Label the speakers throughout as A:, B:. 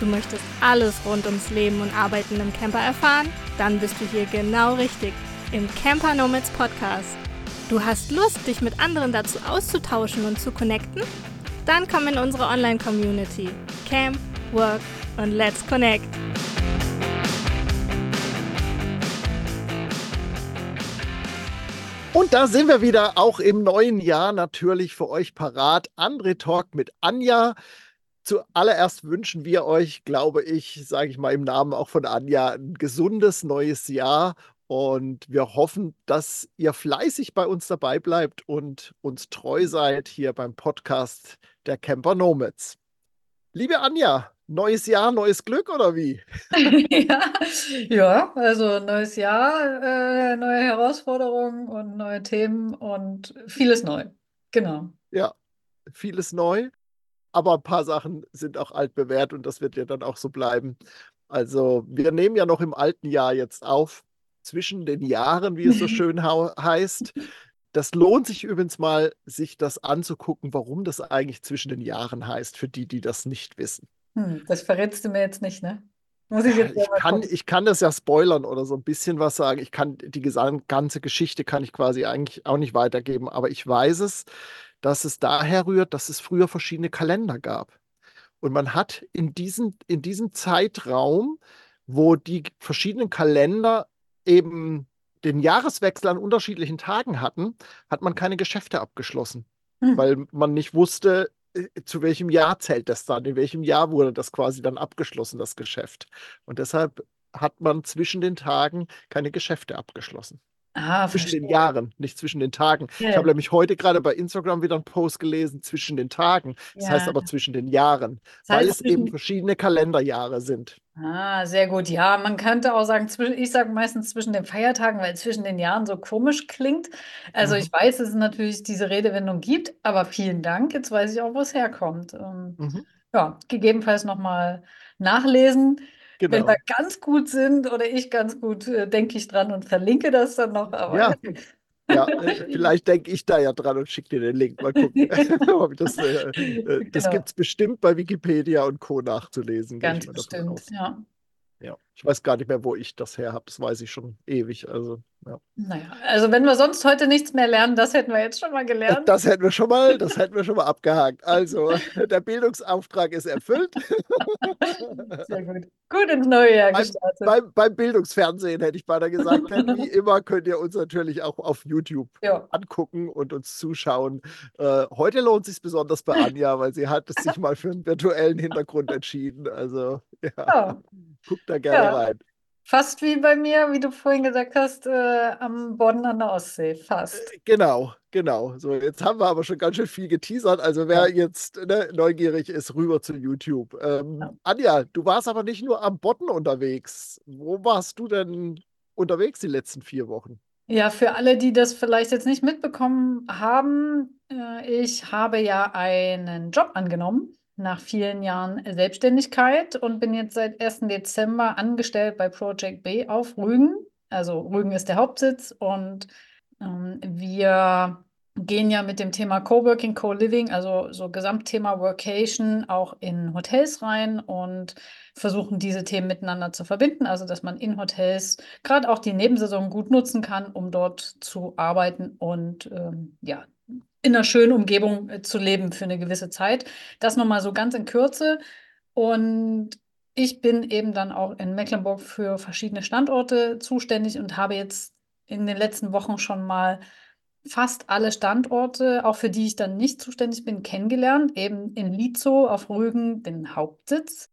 A: Du möchtest alles rund ums Leben und Arbeiten im Camper erfahren? Dann bist du hier genau richtig im Camper Nomads Podcast. Du hast Lust, dich mit anderen dazu auszutauschen und zu connecten? Dann komm in unsere Online-Community. Camp, Work und Let's Connect.
B: Und da sind wir wieder, auch im neuen Jahr natürlich für euch parat. André Talk mit Anja. Zuallererst wünschen wir euch, glaube ich, sage ich mal im Namen auch von Anja, ein gesundes neues Jahr. Und wir hoffen, dass ihr fleißig bei uns dabei bleibt und uns treu seid hier beim Podcast der Camper Nomads. Liebe Anja, neues Jahr, neues Glück oder wie?
C: ja, ja, also neues Jahr, äh, neue Herausforderungen und neue Themen und vieles neu. Genau.
B: Ja, vieles neu aber ein paar Sachen sind auch altbewährt und das wird ja dann auch so bleiben. Also wir nehmen ja noch im alten Jahr jetzt auf, zwischen den Jahren, wie es so schön heißt. Das lohnt sich übrigens mal, sich das anzugucken, warum das eigentlich zwischen den Jahren heißt, für die, die das nicht wissen.
C: Hm, das verrätst du mir jetzt nicht, ne?
B: Muss ich jetzt ich kann, ich kann das ja spoilern oder so ein bisschen was sagen. Ich kann die ganze Geschichte kann ich quasi eigentlich auch nicht weitergeben, aber ich weiß es, dass es daher rührt, dass es früher verschiedene Kalender gab. Und man hat in, diesen, in diesem Zeitraum, wo die verschiedenen Kalender eben den Jahreswechsel an unterschiedlichen Tagen hatten, hat man keine Geschäfte abgeschlossen, hm. weil man nicht wusste, äh, zu welchem Jahr zählt das dann, in welchem Jahr wurde das quasi dann abgeschlossen, das Geschäft. Und deshalb hat man zwischen den Tagen keine Geschäfte abgeschlossen. Ah, zwischen verstehe. den Jahren, nicht zwischen den Tagen. Ja. Ich habe nämlich heute gerade bei Instagram wieder einen Post gelesen zwischen den Tagen. Das ja. heißt aber zwischen den Jahren, das heißt, weil es eben verschiedene Kalenderjahre sind.
C: Ah, sehr gut. Ja, man könnte auch sagen, ich sage meistens zwischen den Feiertagen, weil zwischen den Jahren so komisch klingt. Also mhm. ich weiß, dass es natürlich diese Redewendung gibt, aber vielen Dank. Jetzt weiß ich auch, wo es herkommt. Ähm, mhm. Ja, gegebenenfalls nochmal nachlesen. Genau. Wenn wir ganz gut sind oder ich ganz gut, äh, denke ich dran und verlinke das dann noch.
B: Ja. Ja, äh, vielleicht denke ich da ja dran und schicke dir den Link. Mal gucken. das äh, äh, das genau. gibt es bestimmt bei Wikipedia und Co. nachzulesen.
C: Ganz bestimmt, ja.
B: Ja, ich weiß gar nicht mehr, wo ich das her habe. Das weiß ich schon ewig. Also,
C: ja. Naja, also wenn wir sonst heute nichts mehr lernen, das hätten wir jetzt schon mal gelernt.
B: Das hätten wir schon mal, das hätten wir schon mal abgehakt. Also, der Bildungsauftrag ist erfüllt.
C: Sehr gut. Gut ins neue Jahr gestartet.
B: Beim, beim, Bildungsfernsehen hätte ich beinahe gesagt. Wie immer könnt ihr uns natürlich auch auf YouTube ja. angucken und uns zuschauen. Äh, heute lohnt es sich besonders bei Anja, weil sie hat sich mal für einen virtuellen Hintergrund entschieden. Also, ja. ja. Guckt da gerne ja. rein.
C: Fast wie bei mir, wie du vorhin gesagt hast, äh, am Bodden an der Ostsee. Fast.
B: Äh, genau, genau. So, jetzt haben wir aber schon ganz schön viel geteasert. Also wer ja. jetzt ne, neugierig ist, rüber zu YouTube. Ähm, ja. Anja, du warst aber nicht nur am Bodden unterwegs. Wo warst du denn unterwegs die letzten vier Wochen?
C: Ja, für alle, die das vielleicht jetzt nicht mitbekommen haben, äh, ich habe ja einen Job angenommen nach vielen Jahren Selbstständigkeit und bin jetzt seit 1. Dezember angestellt bei Project B auf Rügen. Also Rügen ist der Hauptsitz und ähm, wir gehen ja mit dem Thema Coworking, Co-Living, also so Gesamtthema Workation auch in Hotels rein und versuchen diese Themen miteinander zu verbinden, also dass man in Hotels gerade auch die Nebensaison gut nutzen kann, um dort zu arbeiten und ähm, ja, in einer schönen Umgebung äh, zu leben für eine gewisse Zeit. Das nochmal so ganz in Kürze. Und ich bin eben dann auch in Mecklenburg für verschiedene Standorte zuständig und habe jetzt in den letzten Wochen schon mal fast alle Standorte, auch für die ich dann nicht zuständig bin, kennengelernt. Eben in Lizo auf Rügen, den Hauptsitz.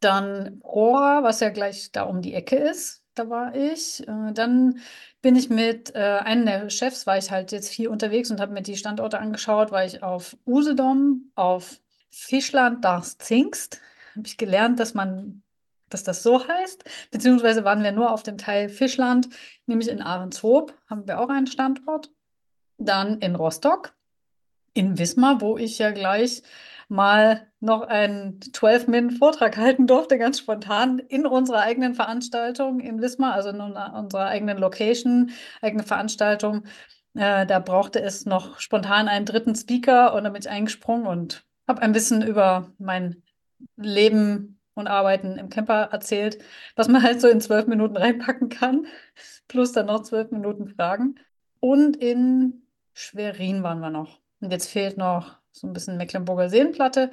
C: Dann Rohra, was ja gleich da um die Ecke ist, da war ich. Äh, dann bin ich mit äh, einem der Chefs, war ich halt jetzt viel unterwegs und habe mir die Standorte angeschaut, war ich auf Usedom, auf Fischland, das Zingst. Habe ich gelernt, dass man, dass das so heißt. Beziehungsweise waren wir nur auf dem Teil Fischland, nämlich in Ahrenshoop haben wir auch einen Standort. Dann in Rostock, in Wismar, wo ich ja gleich mal noch einen 12-Min-Vortrag halten durfte, ganz spontan in unserer eigenen Veranstaltung in Wismar, also in unserer eigenen Location, eigene Veranstaltung. Äh, da brauchte es noch spontan einen dritten Speaker und da bin ich eingesprungen und habe ein bisschen über mein Leben und Arbeiten im Camper erzählt, was man halt so in zwölf Minuten reinpacken kann, plus dann noch zwölf Minuten Fragen. Und in Schwerin waren wir noch. Und jetzt fehlt noch so ein bisschen Mecklenburger Seenplatte.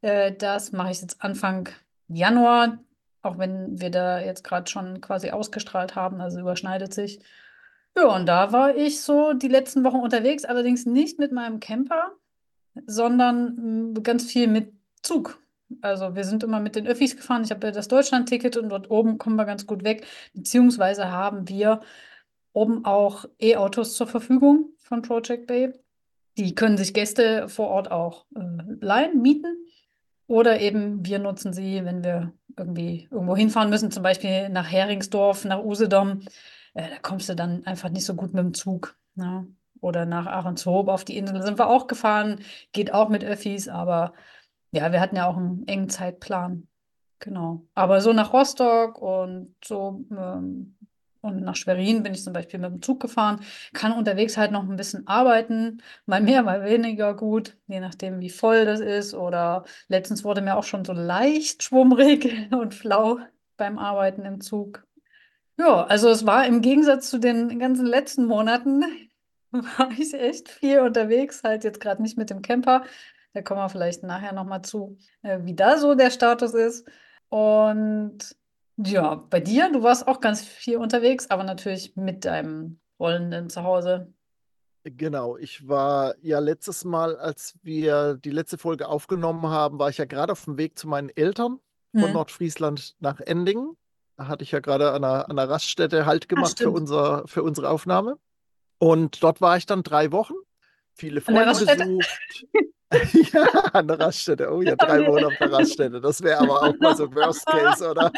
C: Äh, das mache ich jetzt Anfang Januar, auch wenn wir da jetzt gerade schon quasi ausgestrahlt haben, also überschneidet sich. Ja, und da war ich so die letzten Wochen unterwegs, allerdings nicht mit meinem Camper, sondern mm, ganz viel mit Zug. Also wir sind immer mit den Öffis gefahren. Ich habe ja das Deutschland-Ticket und dort oben kommen wir ganz gut weg. Beziehungsweise haben wir oben auch E-Autos zur Verfügung von Project Bay. Die können sich Gäste vor Ort auch äh, leihen, mieten. Oder eben wir nutzen sie, wenn wir irgendwie irgendwo hinfahren müssen, zum Beispiel nach Heringsdorf, nach Usedom. Äh, da kommst du dann einfach nicht so gut mit dem Zug. Ne? Oder nach Ahrenshoop auf die Insel sind wir auch gefahren. Geht auch mit Öffis, aber ja, wir hatten ja auch einen engen Zeitplan. Genau. Aber so nach Rostock und so ähm, und nach Schwerin bin ich zum Beispiel mit dem Zug gefahren, kann unterwegs halt noch ein bisschen arbeiten, mal mehr, mal weniger gut, je nachdem, wie voll das ist. Oder letztens wurde mir auch schon so leicht schwummrig und flau beim Arbeiten im Zug. Ja, also es war im Gegensatz zu den ganzen letzten Monaten, war ich echt viel unterwegs, halt jetzt gerade nicht mit dem Camper. Da kommen wir vielleicht nachher nochmal zu, äh, wie da so der Status ist. Und ja, bei dir, du warst auch ganz viel unterwegs, aber natürlich mit deinem rollenden Zuhause.
B: Genau, ich war ja letztes Mal, als wir die letzte Folge aufgenommen haben, war ich ja gerade auf dem Weg zu meinen Eltern von
C: Hm.
B: Nordfriesland nach Endingen. Da hatte ich ja gerade an einer, an einer Raststätte Halt
C: Ach,
B: gemacht für
C: stimmt.
B: unser, für unsere Aufnahme. Und dort war ich dann drei Wochen, viele Freunde besucht. Ja, an der Raststätte. Oh ja, drei Wochen auf der Raststätte. Das wäre aber auch mal so Worst Case, oder?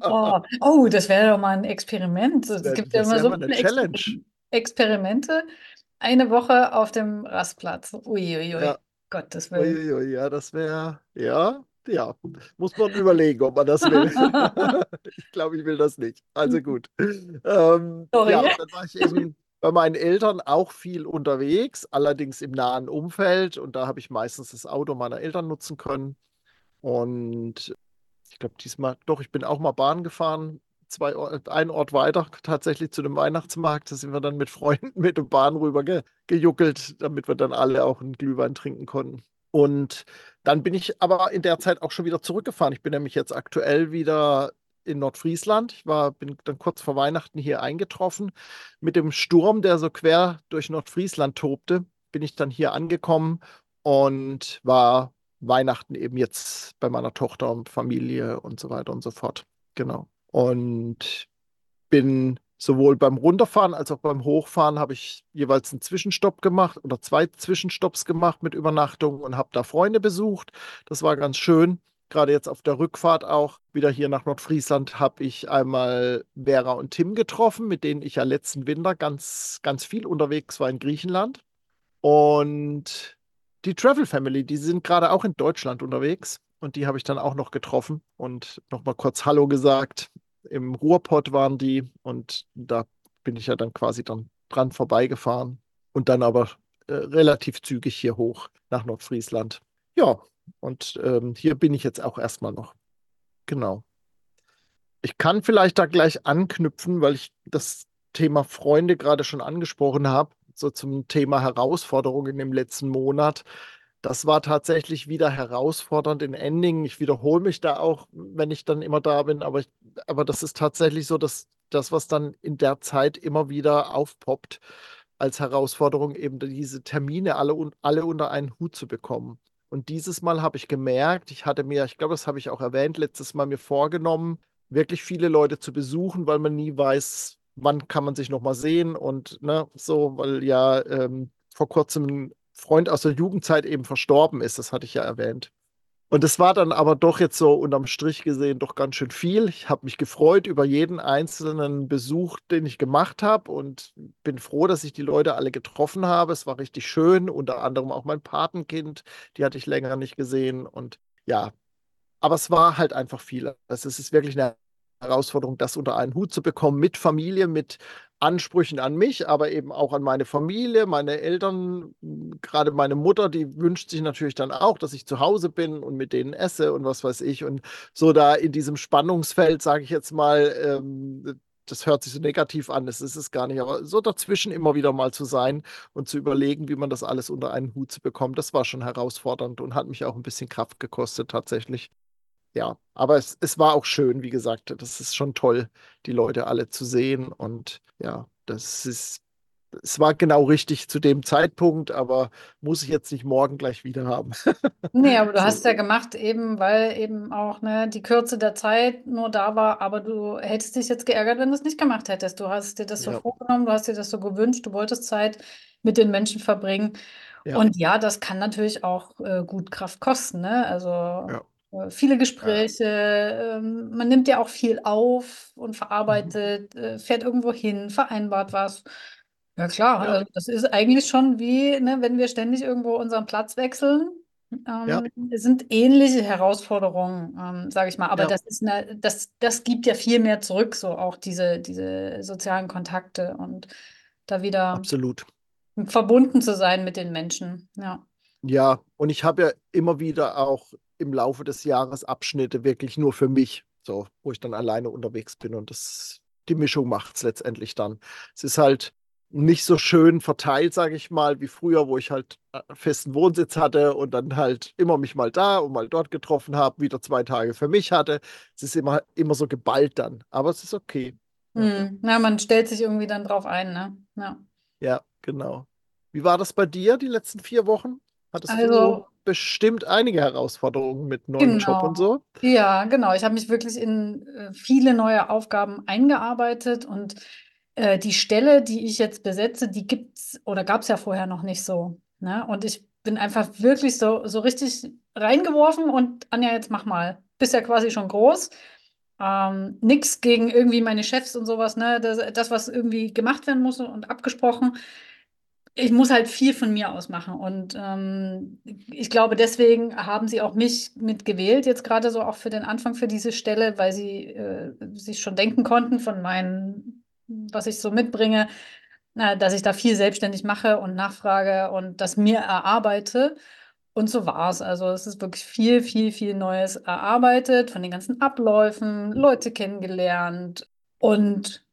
C: Oh, oh, das wäre doch mal ein Experiment. Es
B: Das
C: gibt ja immer so
B: eine Challenge.
C: Exper Experimente. Eine Woche auf dem Rastplatz. Uiuiui.
B: Ja.
C: Gottes Willen.
B: Uiuiui, ja, das wäre, ja, ja, muss man überlegen, ob man das will. Ich glaube, ich will das nicht. Also gut. Ähm,
C: Sorry.
B: ja, dann war ich eben bei meinen Eltern auch viel unterwegs, allerdings im nahen Umfeld. Und da habe ich meistens das Auto meiner Eltern nutzen können. Und ich glaube, diesmal, doch, ich bin auch mal Bahn gefahren, zwei einen Ort weiter, tatsächlich zu dem Weihnachtsmarkt. Da sind wir dann mit Freunden mit der Bahn rüber ge gejuckelt, damit wir dann alle auch einen Glühwein trinken konnten. Und dann bin ich aber in der Zeit auch schon wieder zurückgefahren. Ich bin nämlich jetzt aktuell wieder in Nordfriesland. Ich war, bin dann kurz vor Weihnachten hier eingetroffen. Mit dem Sturm, der so quer durch Nordfriesland tobte, bin ich dann hier angekommen und war Weihnachten eben jetzt bei meiner Tochter und Familie und so weiter und so fort. Genau. Und bin sowohl beim Runterfahren als auch beim Hochfahren habe ich jeweils einen Zwischenstopp gemacht oder zwei Zwischenstopps gemacht mit Übernachtung und habe da Freunde besucht. Das war ganz schön. Gerade jetzt auf der Rückfahrt auch wieder hier nach Nordfriesland habe ich einmal Vera und Tim getroffen, mit denen ich ja letzten Winter ganz, ganz viel unterwegs war in Griechenland. Und die Travel Family, die sind gerade auch in Deutschland unterwegs. Und die habe ich dann auch noch getroffen und nochmal kurz Hallo gesagt. Im Ruhrpott waren die und da bin ich ja dann quasi dann dran vorbeigefahren und dann aber äh, relativ zügig hier hoch nach Nordfriesland. Ja, und ähm, hier bin ich jetzt auch erstmal noch. Genau. Ich kann vielleicht da gleich anknüpfen, weil ich das Thema Freunde gerade schon angesprochen habe, so zum Thema Herausforderungen im letzten Monat. Das war tatsächlich wieder herausfordernd in Endingen. Ich wiederhole mich da auch, wenn ich dann immer da bin, aber, ich, aber das ist tatsächlich so, dass das, was dann in der Zeit immer wieder aufpoppt, als Herausforderung eben diese Termine alle, alle unter einen Hut zu bekommen. Und dieses Mal habe ich gemerkt, ich hatte mir, ich glaube, das habe ich auch erwähnt, letztes Mal mir vorgenommen, wirklich viele Leute zu besuchen, weil man nie weiß, wann kann man sich nochmal sehen und ne, so, weil ja ähm, vor kurzem ein Freund aus der Jugendzeit eben verstorben ist, das hatte ich ja erwähnt. Und es war dann aber doch jetzt so unterm Strich gesehen doch ganz schön viel. Ich habe mich gefreut über jeden einzelnen Besuch, den ich gemacht habe und bin froh, dass ich die Leute alle getroffen habe. Es war richtig schön, unter anderem auch mein Patenkind, die hatte ich länger nicht gesehen und ja, aber es war halt einfach viel. Also es ist wirklich eine Herausforderung, das unter einen Hut zu bekommen mit Familie, mit Ansprüchen an mich, aber eben auch an meine Familie, meine Eltern, gerade meine Mutter, die wünscht sich natürlich dann auch, dass ich zu Hause bin und mit denen esse und was weiß ich. Und so da in diesem Spannungsfeld, sage ich jetzt mal, ähm, das hört sich so negativ an, das ist es gar nicht, aber so dazwischen immer wieder mal zu sein und zu überlegen, wie man das alles unter einen Hut zu bekommen, das war schon herausfordernd und hat mich auch ein bisschen Kraft gekostet tatsächlich ja, aber es, es war auch schön, wie gesagt. Das ist schon toll, die Leute alle zu sehen. Und ja, das ist, es war genau richtig zu dem Zeitpunkt, aber muss ich jetzt nicht morgen gleich wieder haben.
C: Nee, aber du
B: So.
C: hast ja gemacht, eben weil eben auch ne, die Kürze der Zeit nur da war, aber du hättest dich jetzt geärgert, wenn du es nicht gemacht hättest. Du hast dir das so
B: Ja,
C: vorgenommen, du hast dir das so gewünscht, du wolltest Zeit mit den Menschen verbringen.
B: ja,
C: Und ja, das kann natürlich auch äh, gut Kraft kosten, ne? Also
B: ja,
C: viele
B: ja.
C: Gespräche, ähm, man nimmt ja auch viel auf und
B: Mhm.
C: verarbeitet, äh, fährt irgendwo hin, vereinbart was. Ja klar,
B: Ja,
C: also das ist eigentlich schon wie, ne, wenn wir ständig irgendwo unseren Platz wechseln.
B: ja,
C: Ähm, es sind ähnliche Herausforderungen, ähm, sage ich mal, aber
B: ja,
C: das ist eine, das, das gibt ja viel mehr zurück, so auch diese, diese sozialen Kontakte und da wieder
B: absolut.
C: verbunden zu sein mit den Menschen. Ja.
B: Ja, und ich habe ja immer wieder auch im Laufe des Jahres Abschnitte wirklich nur für mich, so, wo ich dann alleine unterwegs bin und das, die Mischung macht es letztendlich dann. Es ist halt nicht so schön verteilt, sage ich mal, wie früher, wo ich halt äh, festen Wohnsitz hatte und dann halt immer mich mal da und mal dort getroffen habe, wieder zwei Tage für mich hatte. Es ist immer, immer so geballt dann, aber es ist okay. Ja,
C: Hm. Na, man stellt sich irgendwie dann drauf ein, ne? Ja.
B: ja, genau. Wie war das bei dir die letzten vier Wochen? Hattest du
C: Also,
B: bestimmt einige Herausforderungen mit neuem Job und
C: genau.
B: so?
C: Ja, genau. Ich habe mich wirklich in äh, viele neue Aufgaben eingearbeitet und äh, die Stelle, die ich jetzt besetze, die gibt's oder gab es ja vorher noch nicht so. Ne? Und ich bin einfach wirklich so, so richtig reingeworfen und Anja, jetzt mach mal. Bist ja quasi schon groß. Ähm, nix gegen irgendwie meine Chefs und sowas, ne? Das, das, was irgendwie gemacht werden muss und abgesprochen. Ich muss halt viel von mir aus machen. Und ähm, ich glaube, deswegen haben sie auch mich mitgewählt, jetzt gerade so auch für den Anfang für diese Stelle, weil sie äh, sich schon denken konnten von meinen, was ich so mitbringe, na, dass ich da viel selbstständig mache und nachfrage und das mir erarbeite. Und so war es. Also es ist wirklich viel, viel, viel Neues erarbeitet, von den ganzen Abläufen, Leute kennengelernt. Und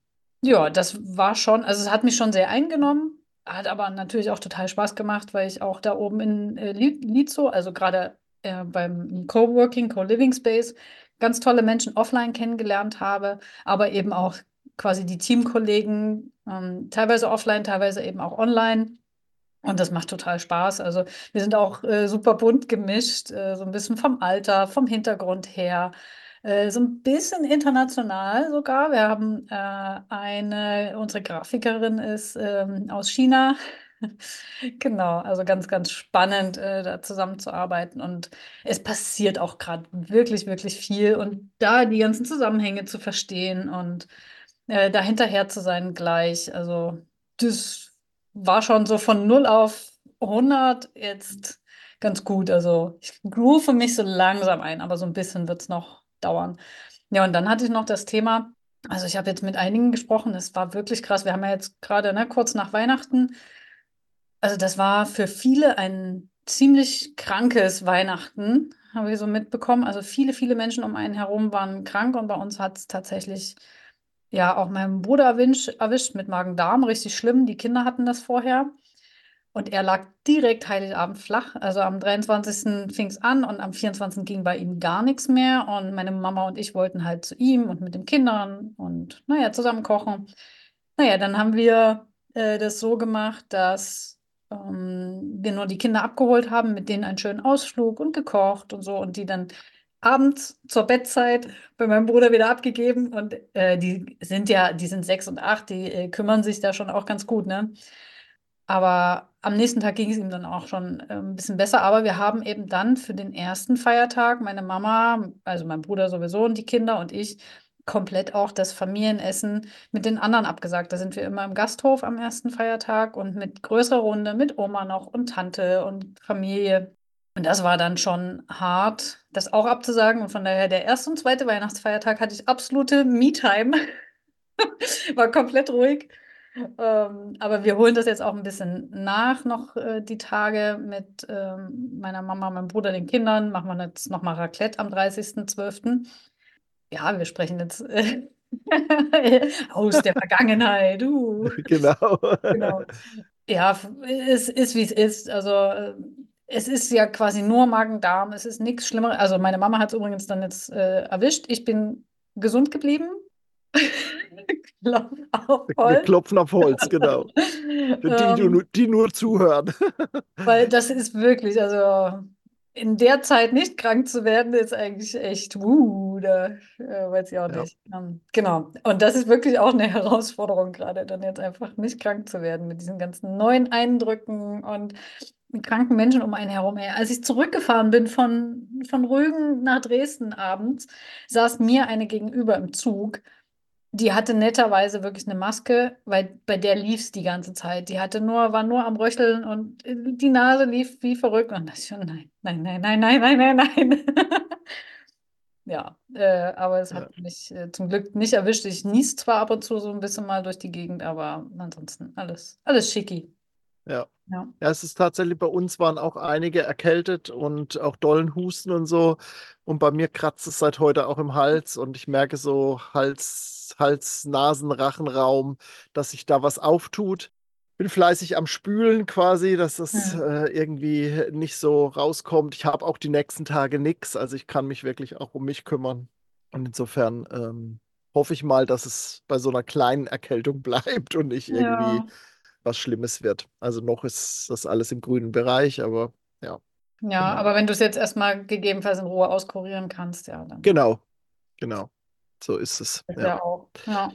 C: ja, das war schon, also es hat mich schon sehr eingenommen, hat aber natürlich auch total Spaß gemacht, weil ich auch da oben in äh, Li- Lizo, also gerade äh, beim Coworking, Co-Living Space, ganz tolle Menschen offline kennengelernt habe, aber eben auch quasi die Teamkollegen, ähm, teilweise offline, teilweise eben auch online. Und das macht total Spaß. Also wir sind auch äh, super bunt gemischt, äh, so ein bisschen vom Alter, vom Hintergrund her, äh, so ein bisschen international sogar. Wir haben äh, eine, unsere Grafikerin ist ähm, aus China. Genau, also ganz, ganz spannend, äh, da zusammenzuarbeiten. Und es passiert auch gerade wirklich, wirklich viel. Und da die ganzen Zusammenhänge zu verstehen und äh, da hinterher zu sein gleich. Also das war schon so von 0 auf 100 jetzt ganz gut. Also ich groove mich so langsam ein, aber so ein bisschen wird es noch dauern. Ja, und dann hatte ich noch das Thema, also ich habe jetzt mit einigen gesprochen, es war wirklich krass. Wir haben ja jetzt gerade, ne, kurz nach Weihnachten, also das war für viele ein ziemlich krankes Weihnachten, habe ich so mitbekommen. Also viele, viele Menschen um einen herum waren krank und bei uns hat es tatsächlich ja auch meinen Bruder erwischt, erwischt mit Magen-Darm, richtig schlimm. Die Kinder hatten das vorher. Und er lag direkt Heiligabend flach. Also am 23. fing es an und am 24. ging bei ihm gar nichts mehr. Und meine Mama und ich wollten halt zu ihm und mit den Kindern und naja, zusammen kochen. Naja, dann haben wir äh, das so gemacht, dass ähm, wir nur die Kinder abgeholt haben, mit denen einen schönen Ausflug und gekocht und so und die dann abends zur Bettzeit bei meinem Bruder wieder abgegeben und äh, die sind ja, die sind sechs und acht, die äh, kümmern sich da schon auch ganz gut, ne? Aber am nächsten Tag ging es ihm dann auch schon äh, ein bisschen besser. Aber wir haben eben dann für den ersten Feiertag, meine Mama, also mein Bruder sowieso und die Kinder und ich, komplett auch das Familienessen mit den anderen abgesagt. Da sind wir immer im Gasthof am ersten Feiertag und mit größerer Runde, mit Oma noch und Tante und Familie. Und das war dann schon hart, das auch abzusagen. Und von daher, der erste und zweite Weihnachtsfeiertag hatte ich absolute Me-Time. war komplett ruhig. Ähm, aber wir holen das jetzt auch ein bisschen nach, noch äh, die Tage mit ähm, meiner Mama, meinem Bruder, den Kindern. Machen wir jetzt nochmal Raclette am 30.12. Ja, wir sprechen jetzt äh, aus der Vergangenheit. Uh.
B: Genau.
C: genau. Ja, es ist, wie es ist. Also äh, es ist ja quasi nur Magen-Darm, es ist nichts Schlimmeres. Also meine Mama hat es übrigens dann jetzt äh, erwischt. Ich bin gesund geblieben.
B: Klopf auf Holz. Wir klopfen auf Holz, genau. Für die, die, ähm. die nur zuhören.
C: Weil das ist wirklich, also in der Zeit nicht krank zu werden, ist eigentlich echt, uh, da äh, weiß ich auch ja. nicht. Ähm, genau. Und das ist wirklich auch eine Herausforderung, gerade dann jetzt einfach nicht krank zu werden mit diesen ganzen neuen Eindrücken und kranken Menschen um einen herum. Als ich zurückgefahren bin von, von Rügen nach Dresden abends, saß mir eine gegenüber im Zug. Die hatte netterweise wirklich eine Maske, weil bei der lief es die ganze Zeit. Die hatte nur, war nur am Röcheln und die Nase lief wie verrückt. Und das schon, nein, nein, nein, nein, nein, nein, nein, nein. ja, äh, aber es hat ja. mich äh, zum Glück nicht erwischt. Ich nies zwar ab und zu so ein bisschen mal durch die Gegend, aber ansonsten alles, alles schicki.
B: Ja. Ja. ja, es ist tatsächlich, bei uns waren auch einige erkältet und auch dollen Husten und so. Und bei mir kratzt es seit heute auch im Hals und ich merke so Hals, Hals, Nasen, Rachenraum, dass sich da was auftut. Bin fleißig am Spülen quasi, dass das ja. äh, irgendwie nicht so rauskommt. Ich habe auch die nächsten Tage nichts, also ich kann mich wirklich auch um mich kümmern. Und insofern ähm, hoffe ich mal, dass es bei so einer kleinen Erkältung bleibt und nicht irgendwie. Ja was Schlimmes wird. Also noch ist das alles im grünen Bereich, aber ja.
C: Ja, genau. aber wenn du es jetzt erstmal gegebenenfalls in Ruhe auskurieren kannst, ja, dann.
B: Genau, genau. So ist es.
C: Ist ja. auch. Ja.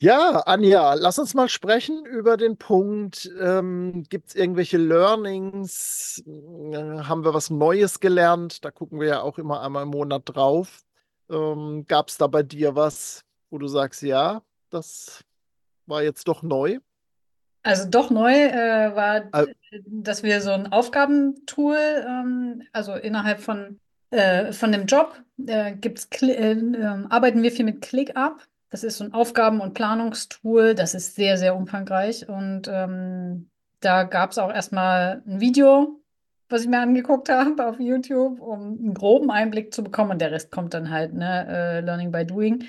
B: Ja, Anja, lass uns mal sprechen über den Punkt, ähm, gibt es irgendwelche Learnings? Äh, haben wir was Neues gelernt? Da gucken wir ja auch immer einmal im Monat drauf. Ähm, Gab es da bei dir was, wo du sagst, ja, das war jetzt doch neu?
C: Also doch neu äh, war, also, dass wir so ein Aufgabentool, ähm, also innerhalb von, äh, von dem Job, äh, gibt's äh, ähm, arbeiten wir viel mit ClickUp. Das ist so ein Aufgaben- und Planungstool. Das ist sehr, sehr umfangreich. Und ähm, da gab es auch erstmal ein Video, was ich mir angeguckt habe auf YouTube, um einen groben Einblick zu bekommen. Und der Rest kommt dann halt, ne, äh, Learning by Doing.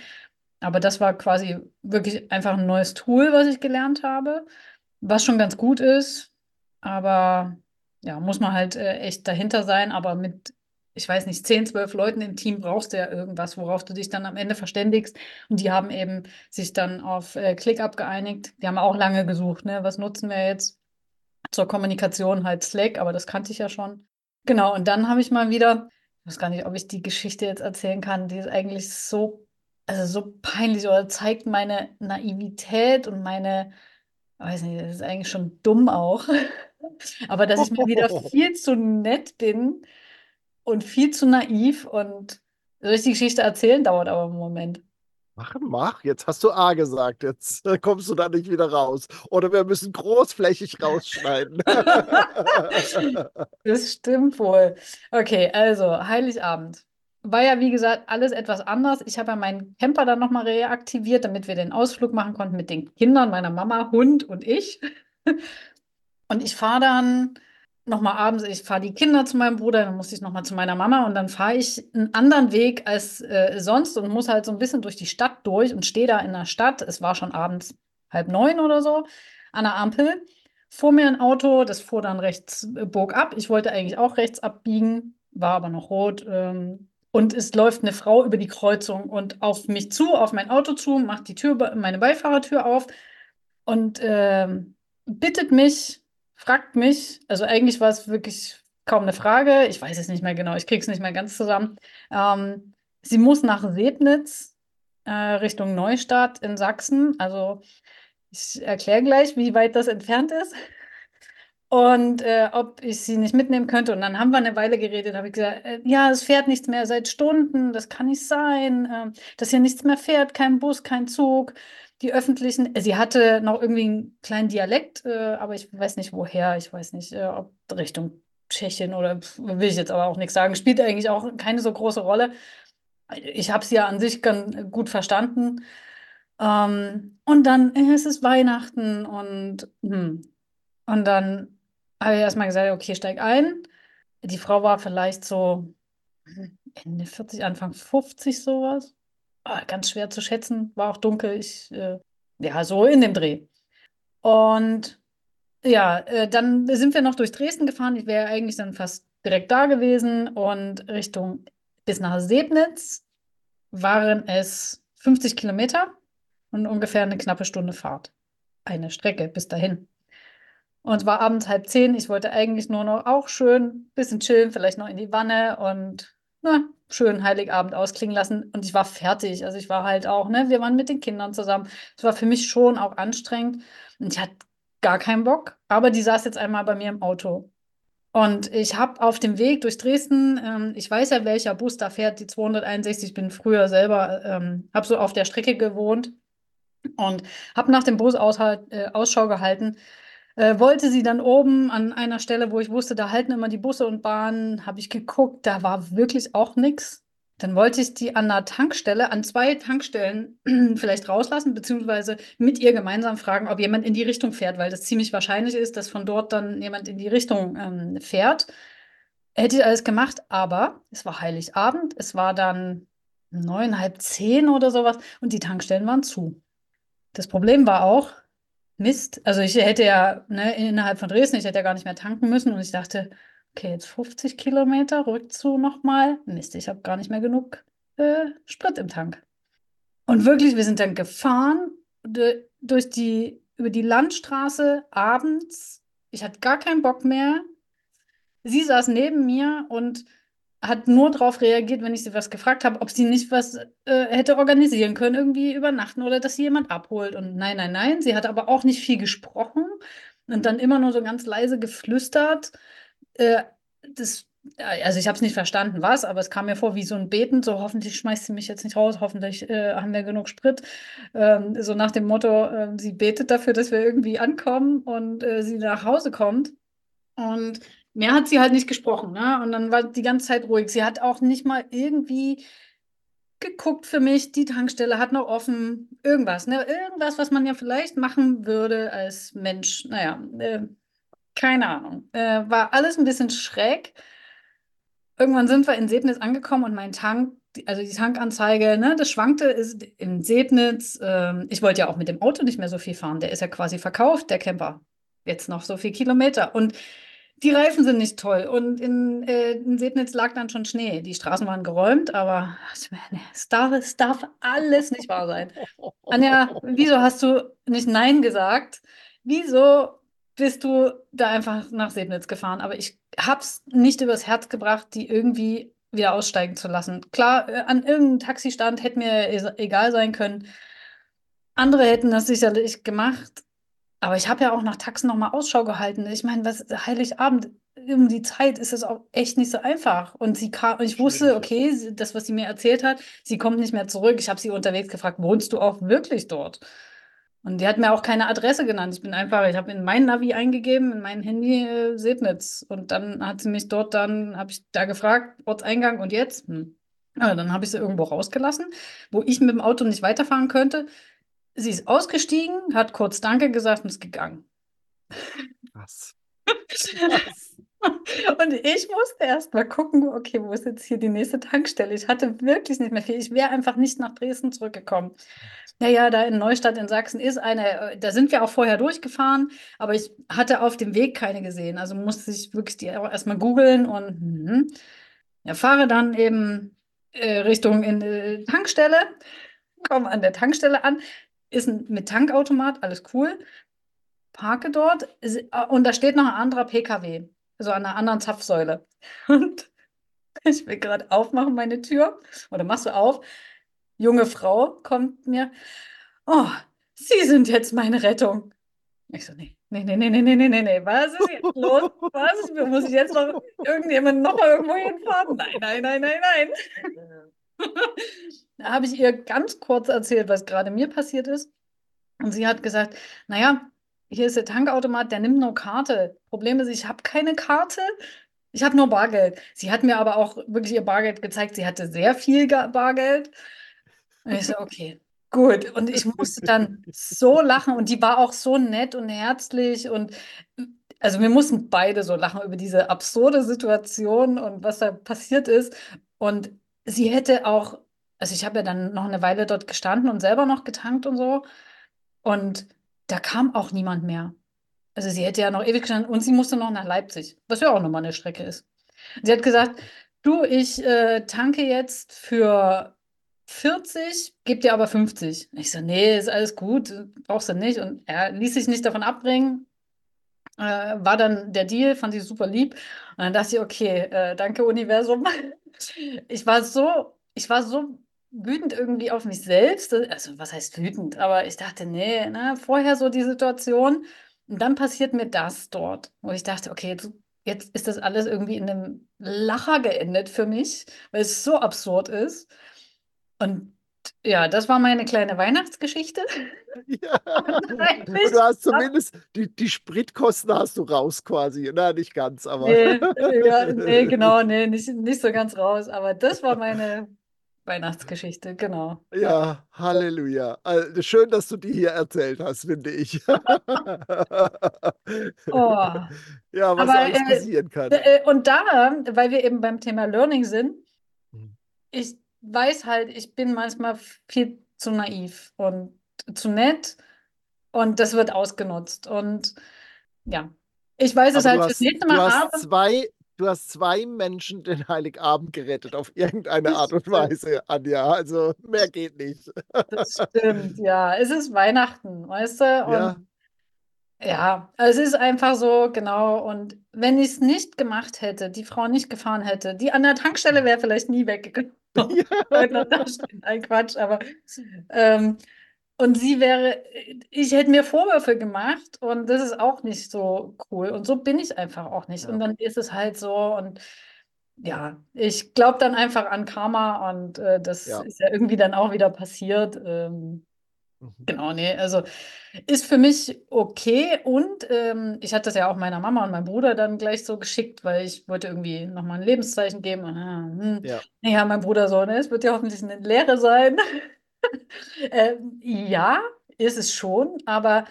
C: Aber das war quasi wirklich einfach ein neues Tool, was ich gelernt habe was schon ganz gut ist, aber ja, muss man halt äh, echt dahinter sein. Aber mit, ich weiß nicht, 10, 12 Leuten im Team brauchst du ja irgendwas, worauf du dich dann am Ende verständigst. Und die haben eben sich dann auf äh, ClickUp geeinigt. Die haben auch lange gesucht, ne? Was nutzen wir jetzt? Zur Kommunikation halt Slack, aber das kannte ich ja schon. Genau, und dann habe ich mal wieder, ich weiß gar nicht, ob ich die Geschichte jetzt erzählen kann, die ist eigentlich so, also so peinlich oder zeigt meine Naivität und meine, weiß nicht, das ist eigentlich schon dumm auch. Aber dass ich mal wieder viel zu nett bin und viel zu naiv und soll ich die Geschichte erzählen, dauert aber einen Moment.
B: Mach, mach. Jetzt hast du A gesagt. Jetzt äh, kommst du da nicht wieder raus. Oder wir müssen großflächig rausschneiden.
C: das stimmt wohl. Okay, also Heiligabend war ja, wie gesagt, alles etwas anders. Ich habe ja meinen Camper dann nochmal reaktiviert, damit wir den Ausflug machen konnten mit den Kindern, meiner Mama, Hund und ich. Und ich fahre dann nochmal abends, ich fahre die Kinder zu meinem Bruder, dann muss ich nochmal zu meiner Mama und dann fahre ich einen anderen Weg als äh, sonst und muss halt so ein bisschen durch die Stadt durch und stehe da in der Stadt. Es war schon abends halb neun oder so an der Ampel. Vor mir ein Auto, das fuhr dann rechts, äh, bog ab. Ich wollte eigentlich auch rechts abbiegen, war aber noch rot. Ähm, und es läuft eine Frau über die Kreuzung und auf mich zu, auf mein Auto zu, macht die Tür, meine Beifahrertür auf und äh, bittet mich, fragt mich, also eigentlich war es wirklich kaum eine Frage, ich weiß es nicht mehr genau, ich kriege es nicht mehr ganz zusammen. Ähm, sie muss nach Sebnitz äh, Richtung Neustadt in Sachsen. Also ich erkläre gleich, wie weit das entfernt ist und äh, ob ich sie nicht mitnehmen könnte. Und dann haben wir eine Weile geredet, habe ich gesagt, äh, ja, es fährt nichts mehr seit Stunden, das kann nicht sein, äh, dass hier nichts mehr fährt, kein Bus, kein Zug. Die öffentlichen, äh, sie hatte noch irgendwie einen kleinen Dialekt, äh, aber ich weiß nicht woher, ich weiß nicht, äh, ob Richtung Tschechien oder will ich jetzt aber auch nichts sagen, spielt eigentlich auch keine so große Rolle. Ich habe sie ja an sich ganz gut verstanden. Ähm, und dann ist es Weihnachten und, hm. und dann habe ich erstmal gesagt, okay, steig ein. Die Frau war vielleicht so Ende 40, Anfang 50 sowas. Oh, ganz schwer zu schätzen, war auch dunkel. Ich, äh, ja, so in dem Dreh. Und ja, äh, dann sind wir noch durch Dresden gefahren. Ich wäre eigentlich dann fast direkt da gewesen und Richtung bis nach Sebnitz waren es 50 Kilometer und ungefähr eine knappe Stunde Fahrt. Eine Strecke bis dahin. Und es war abends halb zehn. Ich wollte eigentlich nur noch auch schön ein bisschen chillen, vielleicht noch in die Wanne und na, schön Heiligabend ausklingen lassen. Und ich war fertig. Also ich war halt auch, ne, wir waren mit den Kindern zusammen. Es war für mich schon auch anstrengend. Und ich hatte gar keinen Bock. Aber die saß jetzt einmal bei mir im Auto. Und ich habe auf dem Weg durch Dresden, ähm, ich weiß ja, welcher Bus da fährt, die 261. Ich bin früher selber, ähm, habe so auf der Strecke gewohnt und habe nach dem Bus äh, Ausschau gehalten. Äh, wollte sie dann oben an einer Stelle, wo ich wusste, da halten immer die Busse und Bahnen, habe ich geguckt, da war wirklich auch nichts. Dann wollte ich die an einer Tankstelle, an zwei Tankstellen vielleicht rauslassen, beziehungsweise mit ihr gemeinsam fragen, ob jemand in die Richtung fährt, weil das ziemlich wahrscheinlich ist, dass von dort dann jemand in die Richtung ähm, fährt. Hätte ich alles gemacht, aber es war Heiligabend, es war dann neun, halb zehn oder sowas und die Tankstellen waren zu. Das Problem war auch, Mist, also ich hätte ja ne, innerhalb von Dresden, ich hätte ja gar nicht mehr tanken müssen und ich dachte, okay, jetzt 50 Kilometer Rückzug nochmal. Mist, ich habe gar nicht mehr genug äh, Sprit im Tank. Und wirklich, wir sind dann gefahren durch die, über die Landstraße abends. Ich hatte gar keinen Bock mehr. Sie saß neben mir und hat nur darauf reagiert, wenn ich sie was gefragt habe, ob sie nicht was äh, hätte organisieren können, irgendwie übernachten oder dass sie jemand abholt. Und nein, nein, nein. Sie hat aber auch nicht viel gesprochen und dann immer nur so ganz leise geflüstert. Äh, das, also ich habe es nicht verstanden, was, aber es kam mir vor wie so ein Beten, so hoffentlich schmeißt sie mich jetzt nicht raus, hoffentlich äh, haben wir genug Sprit. Ähm, so nach dem Motto, äh, sie betet dafür, dass wir irgendwie ankommen und äh, sie nach Hause kommt. Und mehr hat sie halt nicht gesprochen, ne? Und dann war die ganze Zeit ruhig. Sie hat auch nicht mal irgendwie geguckt für mich, die Tankstelle hat noch offen, irgendwas, ne? Irgendwas, was man ja vielleicht machen würde als Mensch. Naja, äh, keine Ahnung. Äh, war alles ein bisschen schräg. Irgendwann sind wir in Sebnitz angekommen und mein Tank, also die Tankanzeige, ne, das schwankte ist in Sebnitz. Äh, ich wollte ja auch mit dem Auto nicht mehr so viel fahren. Der ist ja quasi verkauft, der Camper. Jetzt noch so viel Kilometer. Und die Reifen sind nicht toll. Und in, äh, in Sebnitz lag dann schon Schnee. Die Straßen waren geräumt, aber es darf, es darf alles nicht wahr sein. Anja, wieso hast du nicht Nein gesagt? Wieso bist du da einfach nach Sebnitz gefahren? Aber ich habe es nicht übers Herz gebracht, die irgendwie wieder aussteigen zu lassen. Klar, äh, an irgendeinem Taxistand hätte mir egal sein können. Andere hätten das sicherlich gemacht. Aber ich habe ja auch nach Taxen nochmal Ausschau gehalten. Ich meine, was Heiligabend um die Zeit ist es auch echt nicht so einfach. Und sie kam, ich wusste, okay, das, was sie mir erzählt hat, sie kommt nicht mehr zurück. Ich habe sie unterwegs gefragt, wohnst du auch wirklich dort? Und die hat mir auch keine Adresse genannt. Ich bin einfach, ich habe in mein Navi eingegeben, in mein Handy äh, Sebnitz. Und dann hat sie mich dort dann, habe ich da gefragt, Ortseingang und jetzt? Hm. Ja, dann habe ich sie irgendwo rausgelassen, wo ich mit dem Auto nicht weiterfahren könnte. Sie ist ausgestiegen, hat kurz Danke gesagt und ist gegangen.
B: Was?
C: und ich musste erst mal gucken, okay, wo ist jetzt hier die nächste Tankstelle? Ich hatte wirklich nicht mehr viel. Ich wäre einfach nicht nach Dresden zurückgekommen. Naja, da in Neustadt in Sachsen ist eine, äh, da sind wir auch vorher durchgefahren, aber ich hatte auf dem Weg keine gesehen. Also musste ich wirklich die auch erstmal googeln und mh. ja, fahre dann eben äh, Richtung in äh, Tankstelle, komme an der Tankstelle an, ist ein, mit Tankautomat, alles cool. Parke dort äh, und da steht noch ein anderer PKW, so an einer anderen Zapfsäule. Und ich will gerade aufmachen, meine Tür, oder machst du auf? Junge Frau kommt mir, oh, Sie sind jetzt meine Rettung. Ich so, nee, nee, nee, nee, nee, nee, nee, nee, was ist jetzt los? Was? Muss ich jetzt noch irgendjemand noch irgendwo hinfahren? Nein, nein, nein, nein, nein. da habe ich ihr ganz kurz erzählt, was gerade mir passiert ist. Und sie hat gesagt, naja, hier ist der Tankautomat, der nimmt nur Karte. Problem ist, ich habe keine Karte. Ich habe nur Bargeld. Sie hat mir aber auch wirklich ihr Bargeld gezeigt. Sie hatte sehr viel Bargeld. Und ich so, okay, gut. Und ich musste dann so lachen und die war auch so nett und herzlich und also wir mussten beide so lachen über diese absurde Situation und was da passiert ist. Und sie hätte auch, also ich habe ja dann noch eine Weile dort gestanden und selber noch getankt und so. Und da kam auch niemand mehr. Also sie hätte ja noch ewig gestanden und sie musste noch nach Leipzig, was ja auch nochmal eine Strecke ist. Sie hat gesagt, du, ich äh, tanke jetzt für 40, gebe dir aber 50. Ich so, nee, ist alles gut, brauchst du nicht. Und er ließ sich nicht davon abbringen, äh, war dann der Deal, fand ich super lieb. Und dann dachte ich, okay, äh, danke Universum. Ich war so, ich war so wütend irgendwie auf mich selbst. Also, was heißt wütend? Aber ich dachte, nee, ne, vorher so die Situation. Und dann passiert mir das dort, wo ich dachte, okay, jetzt, jetzt ist das alles irgendwie in einem Lacher geendet für mich, weil es so absurd ist. Und ja, das war meine kleine Weihnachtsgeschichte.
B: Ja. Und du hast zumindest die, die Spritkosten hast du raus quasi. Na, nicht ganz, aber.
C: Nee, ja, nee genau, nee, nicht, nicht so ganz raus. Aber das war meine Weihnachtsgeschichte, genau.
B: Ja, Halleluja. Also, schön, dass du die hier erzählt hast, finde ich.
C: oh.
B: Ja, was
C: Aber,
B: alles
C: äh,
B: passieren kann.
C: Äh, Und da, weil wir eben beim Thema Learning sind,
B: Mhm.
C: ich weiß halt, ich bin manchmal viel zu naiv und zu nett und das wird ausgenutzt. Und ja, ich weiß es
B: Aber
C: halt
B: du
C: fürs nächste
B: du
C: Mal,
B: hast
C: aber
B: zwei, du hast zwei Menschen den Heiligabend gerettet, auf irgendeine Art und. Weise, Anja. Also mehr geht nicht.
C: das stimmt, ja. Es ist Weihnachten, weißt du? Und
B: Ja,
C: ja, es ist einfach so, genau. Und wenn ich es nicht gemacht hätte, die Frau nicht gefahren hätte, die an der Tankstelle wäre vielleicht nie weggegangen. Stehen. Nein, Quatsch, aber ähm, und sie wäre, ich hätte mir Vorwürfe gemacht und das ist auch nicht so cool. Und so bin ich einfach auch nicht.
B: Ja.
C: Und dann ist es halt so und ja, ich glaube dann einfach an Karma und äh, das
B: Ja.
C: ist ja irgendwie dann auch wieder passiert. Ähm. Genau, nee, also ist für mich okay und ähm, ich hatte das ja auch meiner Mama und meinem Bruder dann gleich so geschickt, weil ich wollte irgendwie nochmal ein Lebenszeichen geben. Und, äh, hm.
B: Ja.
C: Naja, mein Bruder so, ne, es wird ja hoffentlich eine Lehre sein. Ähm, ja, ist es schon, aber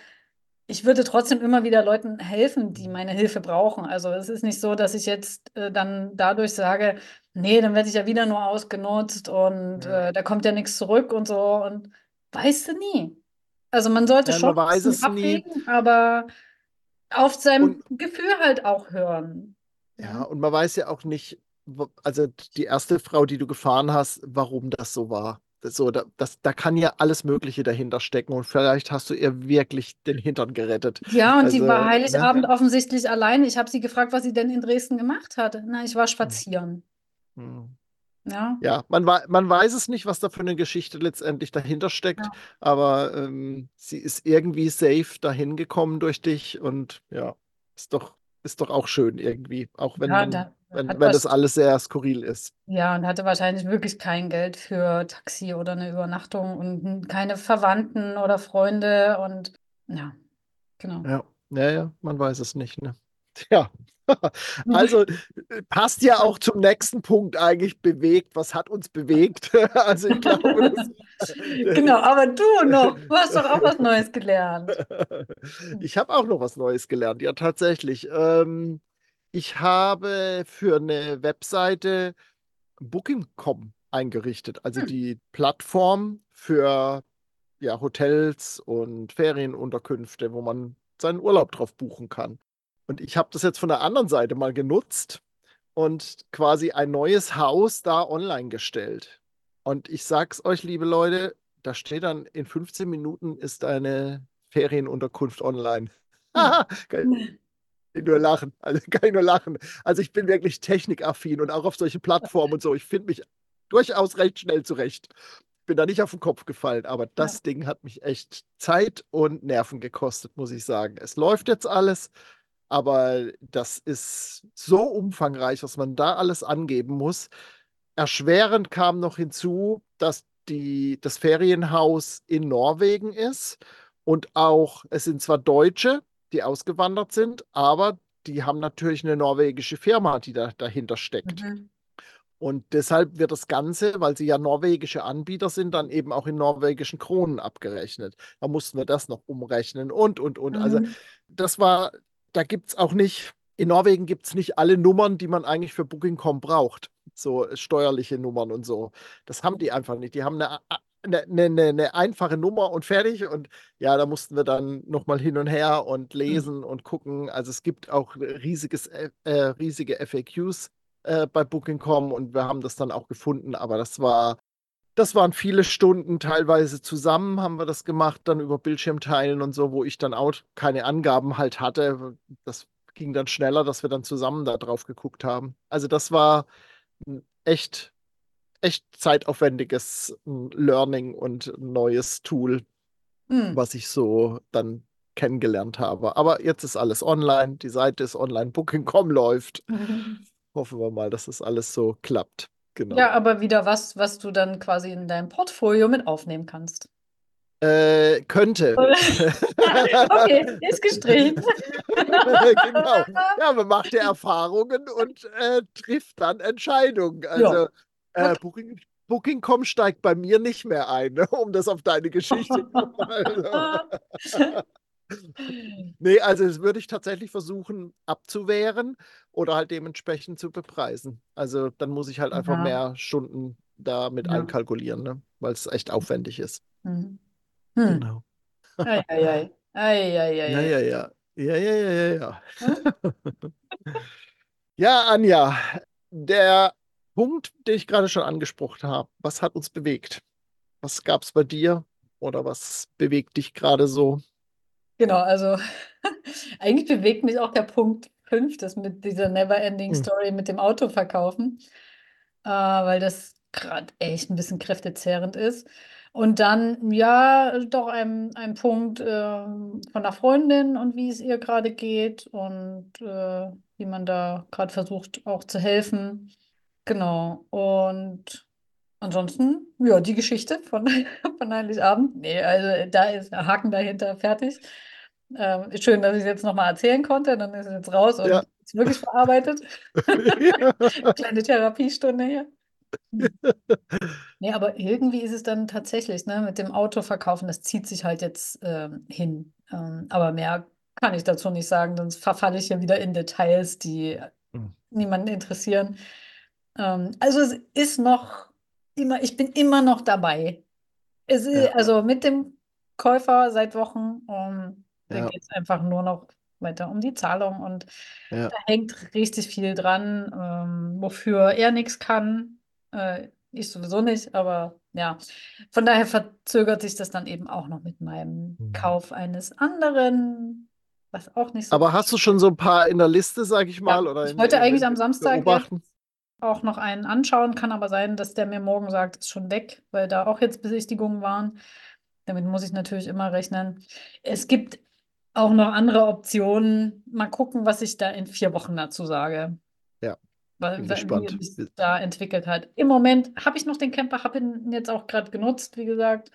C: ich würde trotzdem immer wieder Leuten helfen, die meine Hilfe brauchen. Also es ist nicht so, dass ich jetzt äh, dann dadurch sage, nee, dann werde ich ja wieder nur ausgenutzt und
B: Ja.
C: äh, da kommt ja nichts zurück und so. Und weißt du nie. Also man sollte
B: Ja,
C: schon
B: man es nie.
C: abwägen, aber auf sein Gefühl halt auch hören.
B: Ja, und man weiß ja auch nicht, also die erste Frau, die du gefahren hast, warum das so war. Das, so, da, das, da kann ja alles Mögliche dahinter stecken und vielleicht hast du ihr wirklich den Hintern gerettet.
C: Ja, und die
B: Also,
C: war
B: ne?
C: Heiligabend offensichtlich allein. Ich habe sie gefragt, was sie denn in Dresden gemacht hat. Na, ich war spazieren.
B: Hm.
C: Ja.
B: Ja, man, man weiß es nicht, was da für eine Geschichte letztendlich dahinter steckt,
C: Ja.
B: aber ähm, sie ist irgendwie safe dahin gekommen durch dich und ja, ist doch, ist doch auch schön irgendwie, auch wenn,
C: Ja,
B: man,
C: da
B: wenn, wenn das alles sehr skurril ist.
C: Ja, und hatte wahrscheinlich wirklich kein Geld für Taxi oder eine Übernachtung und keine Verwandten oder Freunde und ja, genau.
B: Ja, ja, ja, man weiß es nicht, ne? Tja, also äh, passt ja auch zum nächsten Punkt eigentlich bewegt. Was hat uns bewegt? Also ich glaube,
C: Genau, aber du noch, du hast doch auch was Neues gelernt.
B: Ich habe auch noch was Neues gelernt, ja, tatsächlich. Ähm, ich habe für eine Webseite Booking.com eingerichtet, also
C: Hm.
B: die Plattform für ja, Hotels und Ferienunterkünfte, wo man seinen Urlaub drauf buchen kann. Und ich habe das jetzt von der anderen Seite mal genutzt und quasi ein neues Haus da online gestellt. Und ich sag's euch, liebe Leute, da steht dann, in 15 Minuten ist eine Ferienunterkunft online.
C: Hm.
B: Kann ich nur lachen. Also kann ich nur lachen. Also ich bin wirklich technikaffin und auch auf solche Plattformen und so. Ich finde mich durchaus recht schnell zurecht. Bin da nicht auf den Kopf gefallen, aber das Ding hat mich echt Zeit und Nerven gekostet, muss ich sagen. Es läuft jetzt alles, aber das ist so umfangreich, was man da alles angeben muss. Erschwerend kam noch hinzu, dass die, das Ferienhaus in Norwegen ist und auch, es sind zwar Deutsche, die ausgewandert sind, aber die haben natürlich eine norwegische Firma, die da dahinter steckt.
C: Mhm.
B: Und deshalb wird das Ganze, weil sie ja norwegische Anbieter sind, dann eben auch in norwegischen Kronen abgerechnet. Da mussten wir das noch umrechnen und, und, und. Also
C: Mhm.
B: das war, da gibt es auch nicht, in Norwegen gibt es nicht alle Nummern, die man eigentlich für Booking.com braucht. So steuerliche Nummern und so. Das haben die einfach nicht. Die haben eine, eine, eine, eine einfache Nummer und fertig. Und ja, da mussten wir dann nochmal hin und her und lesen und gucken. Also es gibt auch riesiges, äh, äh, riesige FAQs äh, bei Booking.com und wir haben das dann auch gefunden. Aber das war, das waren viele Stunden, teilweise zusammen haben wir das gemacht, dann über Bildschirmteilen und so, wo ich dann auch keine Angaben halt hatte. Das ging dann schneller, dass wir dann zusammen da drauf geguckt haben. Also das war ein echt, echt zeitaufwendiges mm, Learning und neues Tool,
C: Mhm.
B: was ich so dann kennengelernt habe. Aber jetzt ist alles online, die Seite ist online, Booking.com läuft. Hoffen wir mal, dass das alles so klappt. Genau.
C: Ja, aber wieder was, was du dann quasi in dein Portfolio mit aufnehmen kannst.
B: Äh, könnte.
C: Okay, ist gestrichen.
B: genau. Ja, man macht ja Erfahrungen und äh, trifft dann Entscheidungen. Also äh,
C: Okay.
B: Booking, Booking.com steigt bei mir nicht mehr ein, ne, um das auf deine Geschichte also, Nee, also das würde ich tatsächlich versuchen abzuwehren oder halt dementsprechend zu bepreisen. Also dann muss ich halt einfach
C: Ja.
B: mehr Stunden damit
C: Ja.
B: einkalkulieren, ne? weil es echt aufwendig ist.
C: Mhm. Hm.
B: Genau.
C: Ei, ei, ei. Ei, ei, ei,
B: Ja, ja, ja. Ja, ja, ja, ja, ja. Ja, Anja, der Punkt, den ich gerade schon angesprochen habe, was hat uns bewegt? Was gab es bei dir oder was bewegt dich gerade so?
C: Genau, also eigentlich bewegt mich auch der Punkt 5, das mit dieser Never-Ending
B: Hm.
C: Story mit dem Auto verkaufen, äh, weil das gerade echt ein bisschen kräftezehrend ist. Und dann, ja, doch ein, ein Punkt ähm, von einer Freundin und wie es ihr gerade geht und äh, wie man da gerade versucht auch zu helfen. Genau. Und ansonsten, ja, die Geschichte von, von Heiligabend. Nee, also da ist ein Haken dahinter, fertig. Ähm, ist schön, dass ich es jetzt nochmal erzählen konnte. Dann ist es jetzt raus und
B: Ja.
C: ist wirklich verarbeitet. Kleine Therapiestunde hier. Nee, aber irgendwie ist es dann tatsächlich, ne, mit dem Auto verkaufen, das zieht sich halt jetzt ähm, hin. Ähm, aber mehr kann ich dazu nicht sagen, sonst verfalle ich ja wieder in Details, die
B: Hm.
C: niemanden interessieren. Ähm, also es ist noch immer, ich bin immer noch dabei. Es ist,
B: Ja.
C: also mit dem Käufer seit Wochen, um, da
B: Ja.
C: geht es einfach nur noch weiter um die Zahlung und
B: Ja.
C: da hängt richtig viel dran, ähm, wofür er nichts kann. Äh, ich sowieso nicht, aber ja. Von daher verzögert sich das dann eben auch noch mit meinem
B: Mhm.
C: Kauf eines anderen, was auch nicht so
B: Aber hast du schon so ein paar in der Liste, sag ich mal?
C: Ja,
B: oder
C: ich wollte eigentlich am Samstag
B: beobachten?
C: Auch noch einen anschauen. Kann aber sein, dass der mir morgen sagt, ist schon weg, weil da auch jetzt Besichtigungen waren. Damit muss ich natürlich immer rechnen. Es gibt auch noch andere Optionen. Mal gucken, was ich da in vier Wochen dazu sage.
B: Ja,
C: Weil,
B: bin
C: weil-
B: gespannt.
C: wie es sich da entwickelt hat. Im Moment habe ich noch den Camper, habe ihn jetzt auch gerade genutzt, wie gesagt.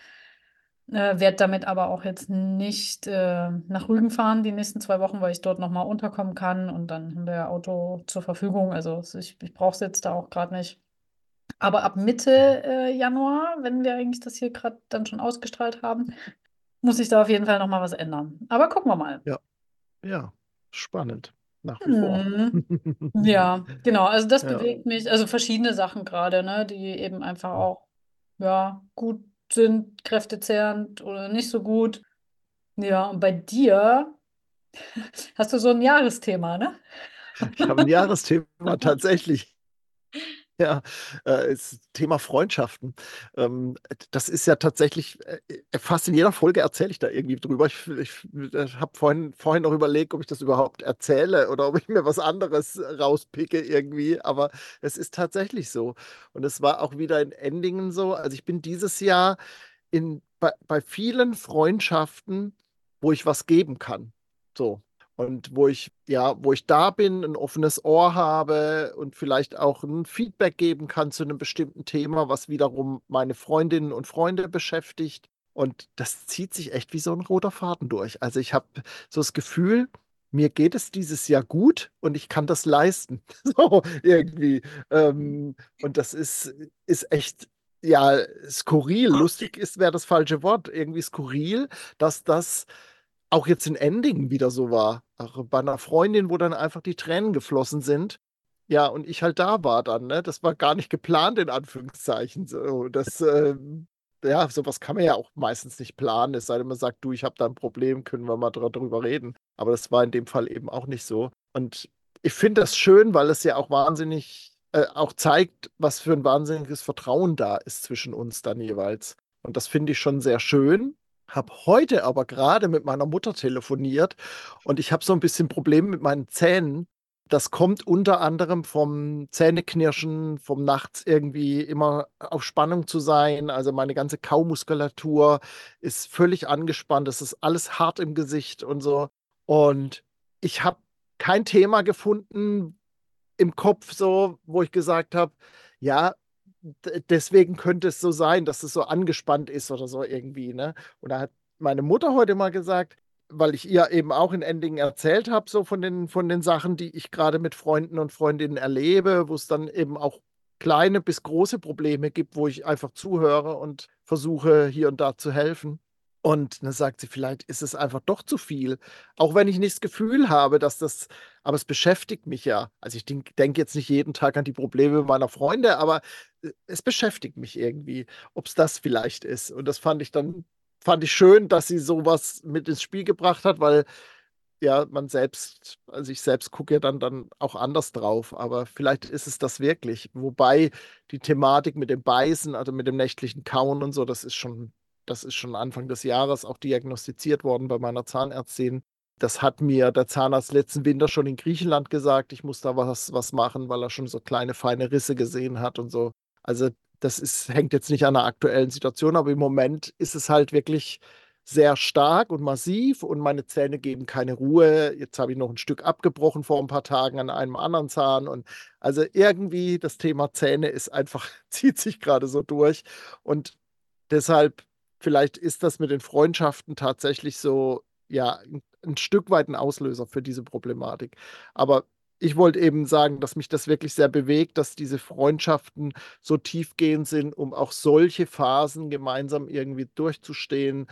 C: Äh, werde damit aber auch jetzt nicht äh, nach Rügen fahren die nächsten zwei Wochen, weil ich dort nochmal unterkommen kann und dann haben wir ja Auto zur Verfügung. Also ich, ich brauche es jetzt da auch gerade nicht. Aber ab Mitte äh, Januar, wenn wir eigentlich das hier gerade dann schon ausgestrahlt haben, muss ich da auf jeden Fall nochmal was ändern. Aber gucken wir mal.
B: Ja, spannend. Nach wie vor.
C: Mhm. Ja, genau. Also das
B: Ja.
C: bewegt mich. Also verschiedene Sachen gerade, ne, die eben einfach auch ja, gut sind, kräftezehrend oder nicht so gut. Ja, und bei dir hast du so ein Jahresthema, ne?
B: Ich habe ein Jahresthema tatsächlich. Ja, äh, das Thema Freundschaften. Ähm, das ist ja tatsächlich, äh, fast in jeder Folge erzähle ich da irgendwie drüber. Ich, ich, habe vorhin, vorhin noch überlegt, ob ich das überhaupt erzähle oder ob ich mir was anderes rauspicke irgendwie. Aber es ist tatsächlich so. Und es war auch wieder in Endingen so. Also ich bin dieses Jahr in, bei, bei vielen Freundschaften, wo ich was geben kann. So. Und wo ich, ja, wo ich da bin, ein offenes Ohr habe und vielleicht auch ein Feedback geben kann zu einem bestimmten Thema, was wiederum meine Freundinnen und Freunde beschäftigt. Und das zieht sich echt wie so ein roter Faden durch. Also ich habe so das Gefühl, mir geht es dieses Jahr gut und ich kann das leisten. So irgendwie. Ähm, und das ist, ist echt, ja, skurril. Lustig ist, wäre das falsche Wort. Irgendwie skurril, dass das auch jetzt in Endingen wieder so war. Bei einer Freundin, wo dann einfach die Tränen geflossen sind. Ja, und ich halt da war dann, ne? Das war gar nicht geplant, in Anführungszeichen. So, das, äh, ja, sowas kann man ja auch meistens nicht planen, es sei denn, man sagt, du, ich habe da ein Problem, können wir mal drüber reden. Aber das war in dem Fall eben auch nicht so. Und ich finde das schön, weil es ja auch wahnsinnig, äh, auch zeigt, was für ein wahnsinniges Vertrauen da ist zwischen uns dann jeweils. Und das finde ich schon sehr schön. Habe heute aber gerade mit meiner Mutter telefoniert und ich habe so ein bisschen Probleme mit meinen Zähnen. Das kommt unter anderem vom Zähneknirschen, vom nachts irgendwie immer auf Spannung zu sein. Also meine ganze Kaumuskulatur ist völlig angespannt. Es ist alles hart im Gesicht und so. Und ich habe kein Thema gefunden im Kopf, so, wo ich gesagt habe, ja, deswegen könnte es so sein, dass es so angespannt ist oder so irgendwie. Ne? Und da hat meine Mutter heute mal gesagt, weil ich ihr eben auch in Endingen erzählt habe, so von den, von den Sachen, die ich gerade mit Freunden und Freundinnen erlebe, wo es dann eben auch kleine bis große Probleme gibt, wo ich einfach zuhöre und versuche hier und da zu helfen. Und dann sagt sie, vielleicht ist es einfach doch zu viel. Auch wenn ich nicht das Gefühl habe, dass das, aber es beschäftigt mich ja. Also ich denke denk jetzt nicht jeden Tag an die Probleme meiner Freunde, aber äh, es beschäftigt mich irgendwie, ob es das vielleicht ist. Und das fand ich dann, fand ich schön, dass sie sowas mit ins Spiel gebracht hat, weil ja, man selbst, also ich selbst gucke ja dann, dann auch anders drauf, aber vielleicht ist es das wirklich. Wobei die Thematik mit dem Beißen, also mit dem nächtlichen Kauen und so, das ist schon das ist schon Anfang des Jahres auch diagnostiziert worden bei meiner Zahnärztin. Das hat mir der Zahnarzt letzten Winter schon in Griechenland gesagt. Ich muss da was, was machen, weil er schon so kleine, feine Risse gesehen hat und so. Also, das ist, hängt jetzt nicht an der aktuellen Situation, aber im Moment ist es halt wirklich sehr stark und massiv und meine Zähne geben keine Ruhe. Jetzt habe ich noch ein Stück abgebrochen vor ein paar Tagen an einem anderen Zahn und also irgendwie das Thema Zähne ist einfach, zieht sich gerade so durch und deshalb vielleicht ist das mit den Freundschaften tatsächlich so, ja, ein, ein Stück weit ein Auslöser für diese Problematik. Aber ich wollte eben sagen, dass mich das wirklich sehr bewegt, dass diese Freundschaften so tiefgehend sind, um auch solche Phasen gemeinsam irgendwie durchzustehen,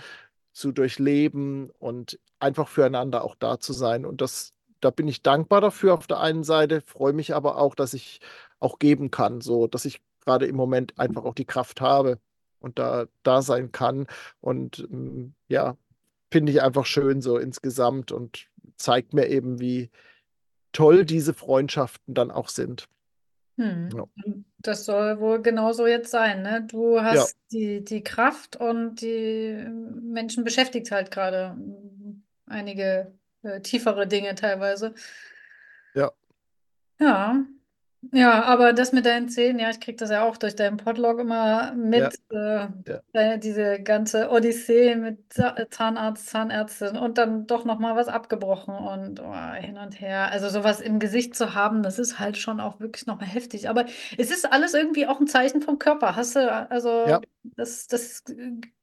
B: zu durchleben und einfach füreinander auch da zu sein. Und das, da bin ich dankbar dafür auf der einen Seite, freue mich aber auch, dass ich auch geben kann, so dass ich gerade im Moment einfach auch die Kraft habe und da, da sein kann. Und ähm, ja, finde ich einfach schön so insgesamt und zeigt mir eben, wie toll diese Freundschaften dann auch sind.
C: Hm. Ja. Das soll wohl genauso jetzt sein, ne? Du hast ja. die, die Kraft und die Menschen beschäftigt halt gerade hm, einige äh, tiefere Dinge teilweise.
B: Ja.
C: Ja, ja, aber das mit deinen Zähnen, ja, ich kriege das ja auch durch deinen Podlog immer mit, äh,
B: ja.
C: diese ganze Odyssee mit Zahnarzt, Zahnärztin und dann doch nochmal was abgebrochen und oh, hin und her. Also sowas im Gesicht zu haben, das ist halt schon auch wirklich nochmal heftig. Aber es ist alles irgendwie auch ein Zeichen vom Körper. Hast du, also
B: Ja,
C: das, das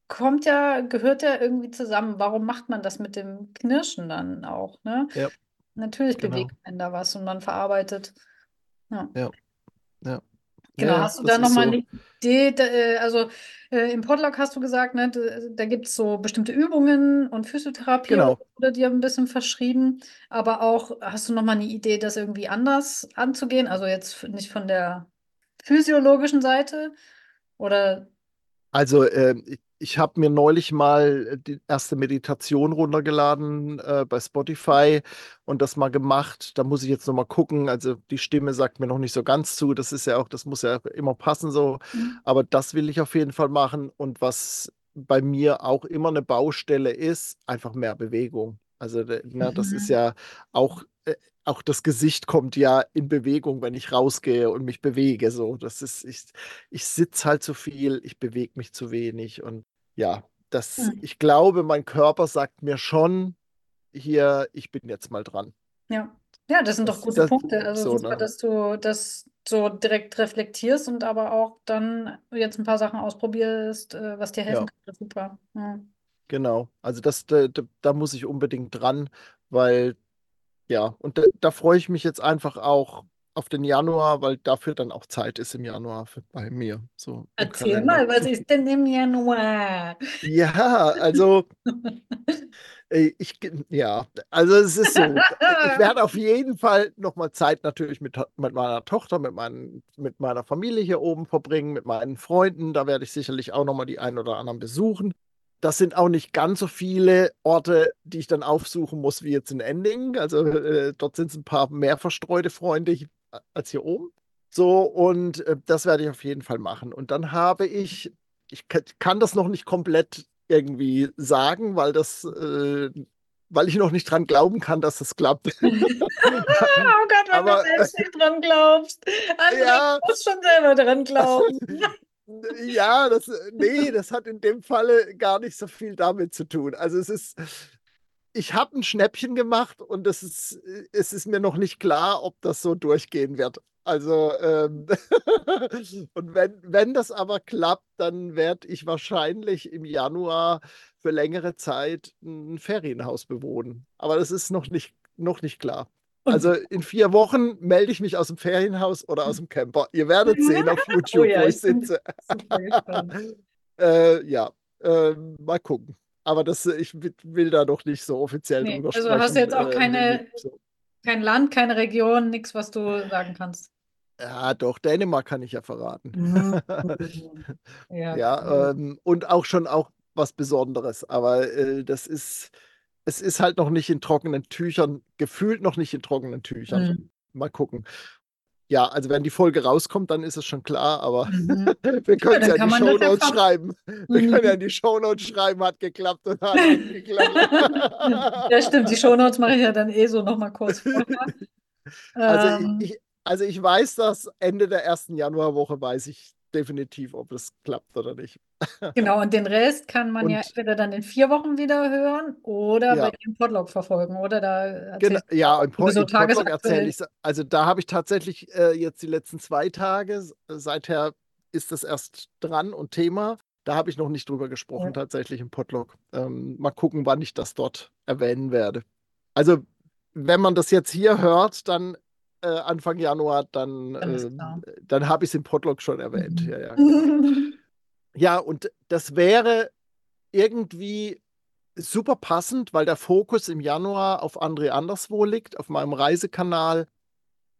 C: kommt ja, gehört ja irgendwie zusammen. Warum macht man das mit dem Knirschen dann auch, ne?
B: ja,
C: Natürlich
B: genau.
C: bewegt man da was und man verarbeitet.
B: Ja. Ja. Ja.
C: Genau, hast du da nochmal
B: so.
C: eine Idee? äh, Also äh, im Podlog hast du gesagt, ne, da, gibt es so bestimmte Übungen und Physiotherapie oder
B: Genau.
C: wurde dir ein bisschen verschrieben, aber auch hast du nochmal eine Idee, das irgendwie anders anzugehen? Also jetzt nicht von der physiologischen Seite oder
B: Also, ähm, ich, habe mir neulich mal äh, die erste Meditation runtergeladen äh, bei Spotify und das mal gemacht. Da muss ich jetzt noch mal gucken. Also, die Stimme sagt mir noch nicht so ganz zu. Das ist ja auch, das muss ja immer passen so.
C: Mhm.
B: Aber das will ich auf jeden Fall machen. Und was bei mir auch immer eine Baustelle ist, einfach mehr Bewegung. Also, de- ne, das ist
C: Mhm.
B: ja auch, äh, auch das Gesicht kommt ja in Bewegung, wenn ich rausgehe und mich bewege. So, das ist, ich, ich sitze halt zu viel, ich bewege mich zu wenig. Und ja, das,
C: Mhm.
B: ich glaube, mein Körper sagt mir schon, hier, ich bin jetzt mal dran.
C: Ja. Ja, das sind doch
B: Das,
C: gute
B: das,
C: Punkte. Also
B: so,
C: super,
B: ne?
C: dass du das so direkt reflektierst und aber auch dann jetzt ein paar Sachen ausprobierst, äh, was dir helfen
B: Ja,
C: kann. Super. Ja.
B: genau. Also das, da, da, da muss ich unbedingt dran, weil ja, und da, da freue ich mich jetzt einfach auch auf den Januar, weil dafür dann auch Zeit ist im Januar für, bei mir. So
C: Erzähl mal, was ist denn im Januar?
B: Ja, also ich, ja, also es ist so. Ich werde auf jeden Fall nochmal Zeit natürlich mit, mit meiner Tochter, mit, meinen, mit meiner Familie hier oben verbringen, mit meinen Freunden. Da werde ich sicherlich auch nochmal die einen oder anderen besuchen. Das sind auch nicht ganz so viele Orte, die ich dann aufsuchen muss, wie jetzt in Ending. Also äh, dort sind es ein paar mehr verstreute Freunde als hier oben. So, und äh, das werde ich auf jeden Fall machen. Und dann habe ich, ich kann das noch nicht komplett irgendwie sagen, weil das, äh, weil ich noch nicht dran glauben kann, dass das klappt. oh
C: Gott, wenn Aber, du selbst nicht dran glaubst. Andere ja, muss schon selber dran glauben.
B: ja, das, nee, das hat in dem Falle gar nicht so viel damit zu tun. Also es ist, ich habe ein Schnäppchen gemacht und es ist, es ist mir noch nicht klar, ob das so durchgehen wird. Also, ähm, und wenn, wenn das aber klappt, dann werde ich wahrscheinlich im Januar für längere Zeit ein Ferienhaus bewohnen. Aber das ist noch nicht, noch nicht klar. Also in vier Wochen melde ich mich aus dem Ferienhaus oder aus dem Camper. Ihr werdet sehen auf YouTube, oh ja, wo ich sitze. äh, ja, äh, mal gucken. Aber das, äh, ich will da doch nicht so offiziell nee, drüber
C: also sprechen. Also hast du jetzt auch äh, keine, so. kein Land, keine Region, nichts, was du sagen kannst.
B: Ja, doch, Dänemark kann ich ja verraten. Mhm. ja, ja ähm, und auch schon auch was Besonderes. Aber äh, das ist, es ist halt noch nicht in trockenen Tüchern, gefühlt noch nicht in trockenen Tüchern. Mhm. Mal gucken. Ja, also wenn die Folge rauskommt, dann ist es schon klar, aber mhm. wir können es ja, ja in die Shownotes schreiben. Wir mhm. können ja in die Shownotes schreiben, hat geklappt und hat nicht geklappt.
C: ja, stimmt, die Shownotes mache ich ja dann eh so nochmal kurz vorher.
B: Also, ähm. ich, also ich weiß, dass Ende der ersten Januarwoche weiß ich definitiv, ob es klappt oder nicht.
C: Genau, und den Rest kann man und, ja entweder dann in vier Wochen wieder hören oder ja. bei dem Podlog verfolgen, oder? Da
B: genau, ja, im, Pod, so im Podlog erzähle ich, also da habe ich tatsächlich äh, jetzt die letzten zwei Tage, seither ist das erst dran und Thema. Da habe ich noch nicht drüber gesprochen, ja. tatsächlich im Podlog. Ähm, mal gucken, wann ich das dort erwähnen werde. Also, wenn man das jetzt hier hört, dann äh, Anfang Januar, dann, äh, dann habe ich es im Podlog schon erwähnt. Mhm. Ja, ja, ja, und das wäre irgendwie super passend, weil der Fokus im Januar auf André Anderswo liegt, auf meinem Reisekanal.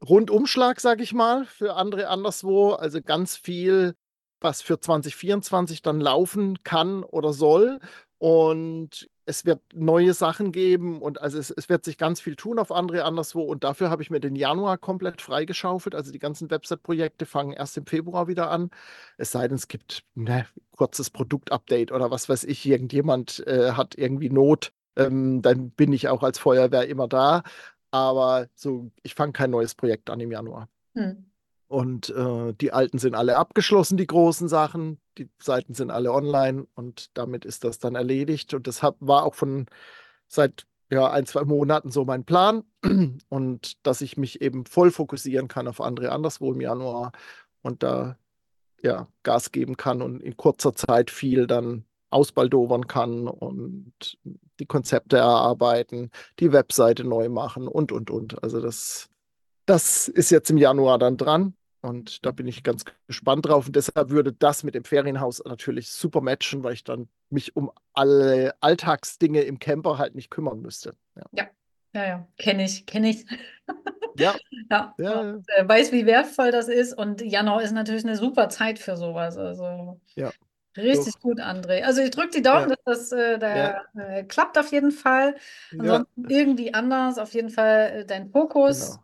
B: Rundumschlag, sage ich mal, für André Anderswo. Also ganz viel, was für 2024 dann laufen kann oder soll. Und es wird neue Sachen geben und also es, es, wird sich ganz viel tun auf andere anderswo und dafür habe ich mir den Januar komplett freigeschaufelt. Also die ganzen Website-Projekte fangen erst im Februar wieder an. Es sei denn, es gibt ein ne, kurzes Produktupdate oder was weiß ich, irgendjemand äh, hat irgendwie Not, ähm, dann bin ich auch als Feuerwehr immer da. Aber so, ich fange kein neues Projekt an im Januar. Hm. Und äh, die alten sind alle abgeschlossen, die großen Sachen. Die Seiten sind alle online und damit ist das dann erledigt. Und das hab, war auch von seit ja, ein, zwei Monaten so mein Plan. Und dass ich mich eben voll fokussieren kann auf andere anderswo im Januar und da ja, Gas geben kann und in kurzer Zeit viel dann ausbaldowern kann und die Konzepte erarbeiten, die Webseite neu machen und, und, und. Also das, das ist jetzt im Januar dann dran. Und da bin ich ganz gespannt drauf. Und deshalb würde das mit dem Ferienhaus natürlich super matchen, weil ich dann mich um alle Alltagsdinge im Camper halt nicht kümmern müsste.
C: Ja, ja, ja, ja. kenne ich, kenne ich.
B: ja.
C: ja. ja. Und, äh, weiß, wie wertvoll das ist. Und Januar ist natürlich eine super Zeit für sowas. Also
B: ja.
C: Richtig so. gut, André. Also ich drücke die Daumen, ja. dass das äh, da, äh, klappt auf jeden Fall. Ansonsten irgendwie anders, auf jeden Fall äh, dein Fokus. Genau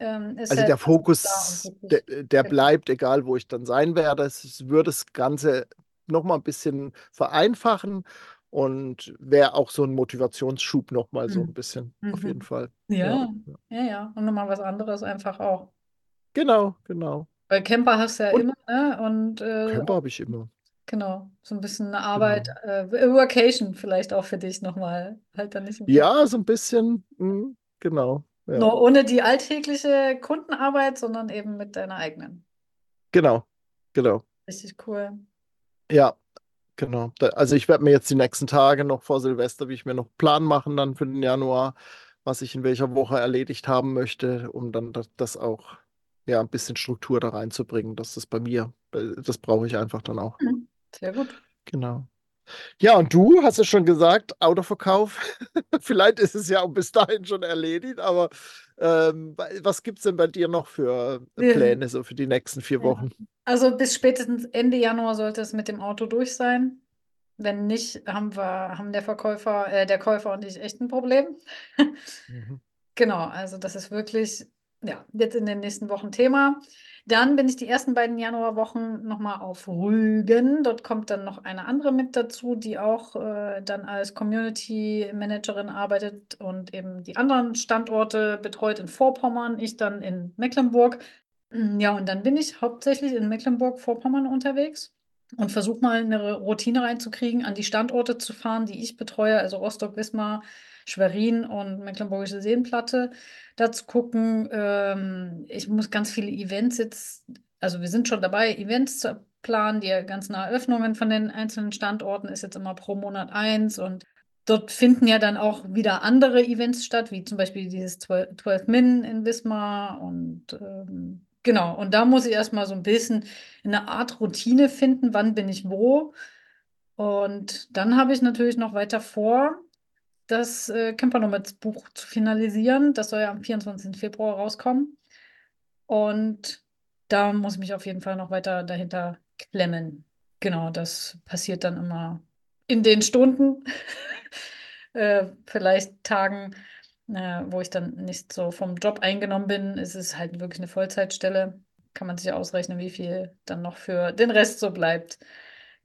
B: ähm, also halt der Fokus, der, der, bleibt, egal wo ich dann sein werde. Es würde das Ganze nochmal ein bisschen vereinfachen und wäre auch so ein Motivationsschub nochmal mhm. so ein bisschen, mhm. auf jeden Fall.
C: Ja, ja, ja. ja. Und nochmal was anderes einfach auch.
B: Genau, genau.
C: Weil Camper hast du ja
B: und
C: immer, ne? Und äh,
B: Camper habe ich immer.
C: Genau, so ein bisschen Arbeit, genau. äh, Vacation vielleicht auch für dich nochmal. Halt dann nicht
B: ja, so ein bisschen, mh, genau.
C: Ja. Nur ohne die alltägliche Kundenarbeit, sondern eben mit deiner eigenen.
B: Genau, genau.
C: Richtig cool.
B: Ja, genau. also ich werde mir jetzt die nächsten Tage noch vor Silvester, wie ich mir noch Plan machen dann für den Januar was ich in welcher Woche erledigt haben möchte, um dann das, auch ja, ein bisschen Struktur da reinzubringen. Das ist bei mir, äh, das brauche ich einfach dann auch.
C: Mhm. Sehr gut.
B: Genau. Ja, und du hast es schon gesagt, Autoverkauf. Vielleicht ist es ja auch bis dahin schon erledigt, aber ähm, was gibt es denn bei dir noch für Pläne so für die nächsten vier Wochen?
C: Also bis spätestens Ende Januar sollte es mit dem Auto durch sein. Wenn nicht, haben wir, haben der Verkäufer, äh, der Käufer und ich echt ein Problem. mhm. Genau, also das ist wirklich, ja, jetzt in den nächsten Wochen Thema. Dann bin ich die ersten beiden Januarwochen nochmal auf Rügen. Dort kommt dann noch eine andere mit dazu, die auch äh, dann als Community Managerin arbeitet und eben die anderen Standorte betreut in Vorpommern, ich dann in Mecklenburg. Ja, und dann bin ich hauptsächlich in Mecklenburg-Vorpommern unterwegs und versuche mal eine Routine reinzukriegen, an die Standorte zu fahren, die ich betreue, also Rostock, Wismar, Schwerin und Mecklenburgische Seenplatte da zu gucken. Ähm, ich muss ganz viele Events jetzt, also wir sind schon dabei, Events zu planen. Die ganzen Eröffnungen von den einzelnen Standorten ist jetzt immer pro Monat eins und dort finden ja dann auch wieder andere Events statt, wie zum Beispiel dieses 12, 12 Min in Wismar und ähm, genau. Und da muss ich erstmal so ein bisschen eine Art Routine finden, wann bin ich wo. Und dann habe ich natürlich noch weiter vor, das äh, Campernomads Buch zu finalisieren. Das soll ja am 24. Februar rauskommen. Und da muss ich mich auf jeden Fall noch weiter dahinter klemmen. Genau, das passiert dann immer in den Stunden, äh, vielleicht Tagen, äh, wo ich dann nicht so vom Job eingenommen bin. Es ist halt wirklich eine Vollzeitstelle. Kann man sich ausrechnen, wie viel dann noch für den Rest so bleibt.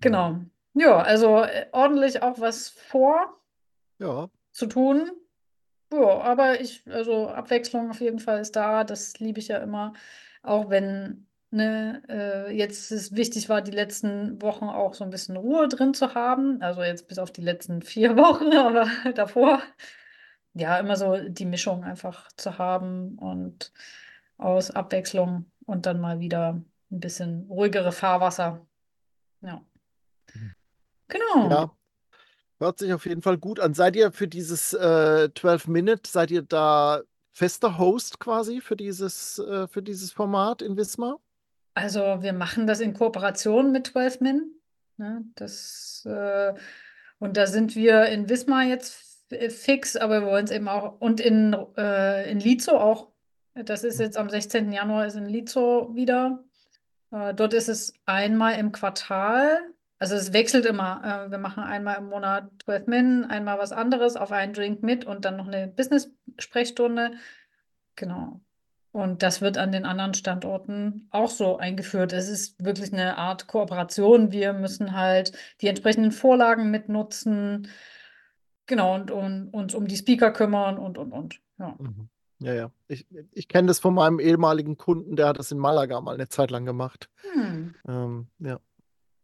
C: Genau. Ja, also äh, ordentlich auch was vor.
B: Ja.
C: Zu tun. Ja, aber ich, also Abwechslung auf jeden Fall ist da. Das liebe ich ja immer. Auch wenn ne, äh, jetzt es wichtig war, die letzten Wochen auch so ein bisschen Ruhe drin zu haben. Also jetzt bis auf die letzten vier Wochen, aber davor. Ja, immer so die Mischung einfach zu haben und aus Abwechslung und dann mal wieder ein bisschen ruhigere Fahrwasser. Ja. Mhm. Genau.
B: Ja, Hört sich auf jeden Fall gut an. Seid ihr für dieses äh, 12 Minute, seid ihr da fester Host quasi für dieses, äh, für dieses Format in Wismar?
C: Also wir machen das in Kooperation mit 12 Min. Ne? Das, äh, und da sind wir in Wismar jetzt fix, aber wir wollen es eben auch und in, äh, in Lizo auch. Das ist jetzt am 16. Januar ist in Lizo wieder. Äh, dort ist es einmal im Quartal also es wechselt immer. Äh, wir machen einmal im Monat 12 Min, einmal was anderes auf einen Drink mit und dann noch eine Business-Sprechstunde. Genau. Und das wird an den anderen Standorten auch so eingeführt. Es ist wirklich eine Art Kooperation. Wir müssen halt die entsprechenden Vorlagen mitnutzen. Genau, und, und uns um die Speaker kümmern und, und, und. Ja.
B: Mhm. Ja, ja. Ich, ich kenne das von meinem ehemaligen Kunden, der hat das in Malaga mal eine Zeit lang gemacht. Hm. Ähm, ja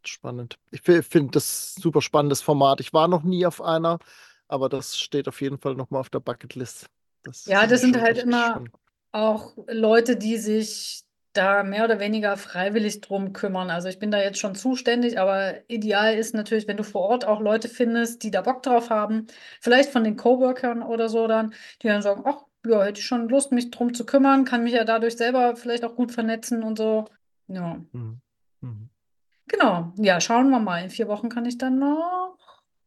B: spannend. Ich finde das super spannendes Format. Ich war noch nie auf einer, aber das steht auf jeden Fall nochmal auf der Bucketlist.
C: Das ja, das sind halt immer spannend. auch Leute, die sich da mehr oder weniger freiwillig drum kümmern. Also ich bin da jetzt schon zuständig, aber ideal ist natürlich, wenn du vor Ort auch Leute findest, die da Bock drauf haben, vielleicht von den Coworkern oder so dann, die dann sagen, ach, ja, hätte ich schon Lust, mich drum zu kümmern, kann mich ja dadurch selber vielleicht auch gut vernetzen und so. Ja. Mhm. Mhm. Genau, ja, schauen wir mal. In vier Wochen kann ich dann noch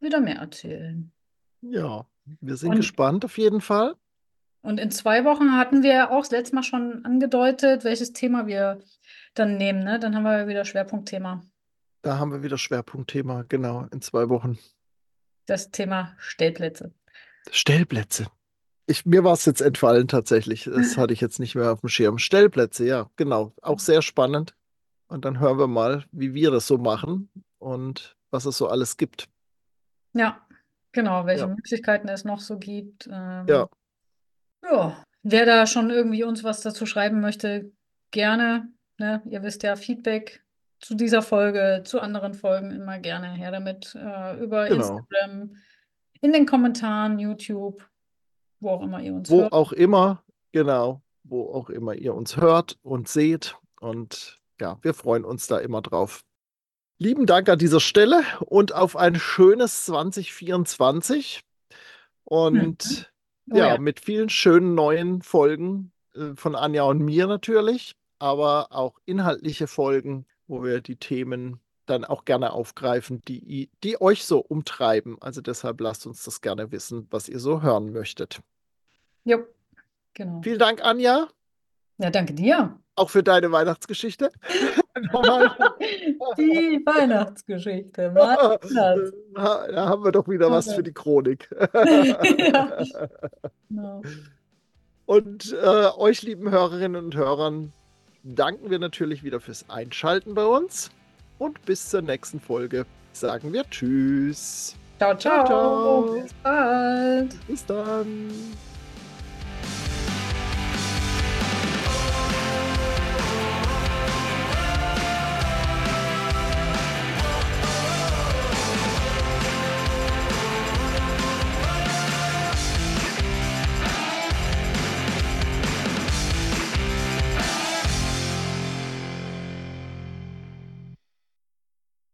C: wieder mehr erzählen.
B: Ja, wir sind Und, gespannt auf jeden Fall.
C: Und in zwei Wochen hatten wir auch das letzte Mal schon angedeutet, welches Thema wir dann nehmen. Ne? Dann haben wir wieder Schwerpunktthema.
B: Da haben wir wieder Schwerpunktthema, genau, in zwei Wochen.
C: Das Thema Stellplätze.
B: Stellplätze. Ich, mir war es jetzt entfallen tatsächlich. Das hatte ich jetzt nicht mehr auf dem Schirm. Stellplätze, ja, genau. Auch sehr spannend. Und dann hören wir mal, wie wir das so machen und was es so alles gibt.
C: Ja, genau, welche ja. Möglichkeiten es noch so gibt. Ähm,
B: ja.
C: Ja, wer da schon irgendwie uns was dazu schreiben möchte, gerne. Ne? Ihr wisst ja, Feedback zu dieser Folge, zu anderen Folgen immer gerne her damit. Äh, über genau. Instagram, in den Kommentaren, YouTube, wo auch immer ihr uns
B: wo
C: hört.
B: Wo auch immer, genau, wo auch immer ihr uns hört und seht. Und ja, wir freuen uns da immer drauf. Lieben Dank an dieser Stelle und auf ein schönes 2024. Und mhm.
C: Oh
B: ja,
C: ja.
B: mit vielen schönen neuen Folgen äh, von Anja und mir natürlich, aber auch inhaltliche Folgen, wo wir die Themen dann auch gerne aufgreifen, die, die euch so umtreiben. Also deshalb lasst uns das gerne wissen, was ihr so hören möchtet.
C: Jo, genau.
B: Vielen Dank, Anja,
C: Ja, danke dir.
B: Auch für deine Weihnachtsgeschichte.
C: Die Weihnachtsgeschichte. Mein Schatz.
B: Da haben wir doch wieder was für die Chronik.
C: Ja. Genau.
B: Und äh, euch, lieben Hörerinnen und Hörern, danken wir natürlich wieder fürs Einschalten bei uns. Und bis zur nächsten Folge sagen wir Tschüss.
C: Ciao, ciao.
B: Ciao, ciao.
C: Bis bald.
B: Bis dann.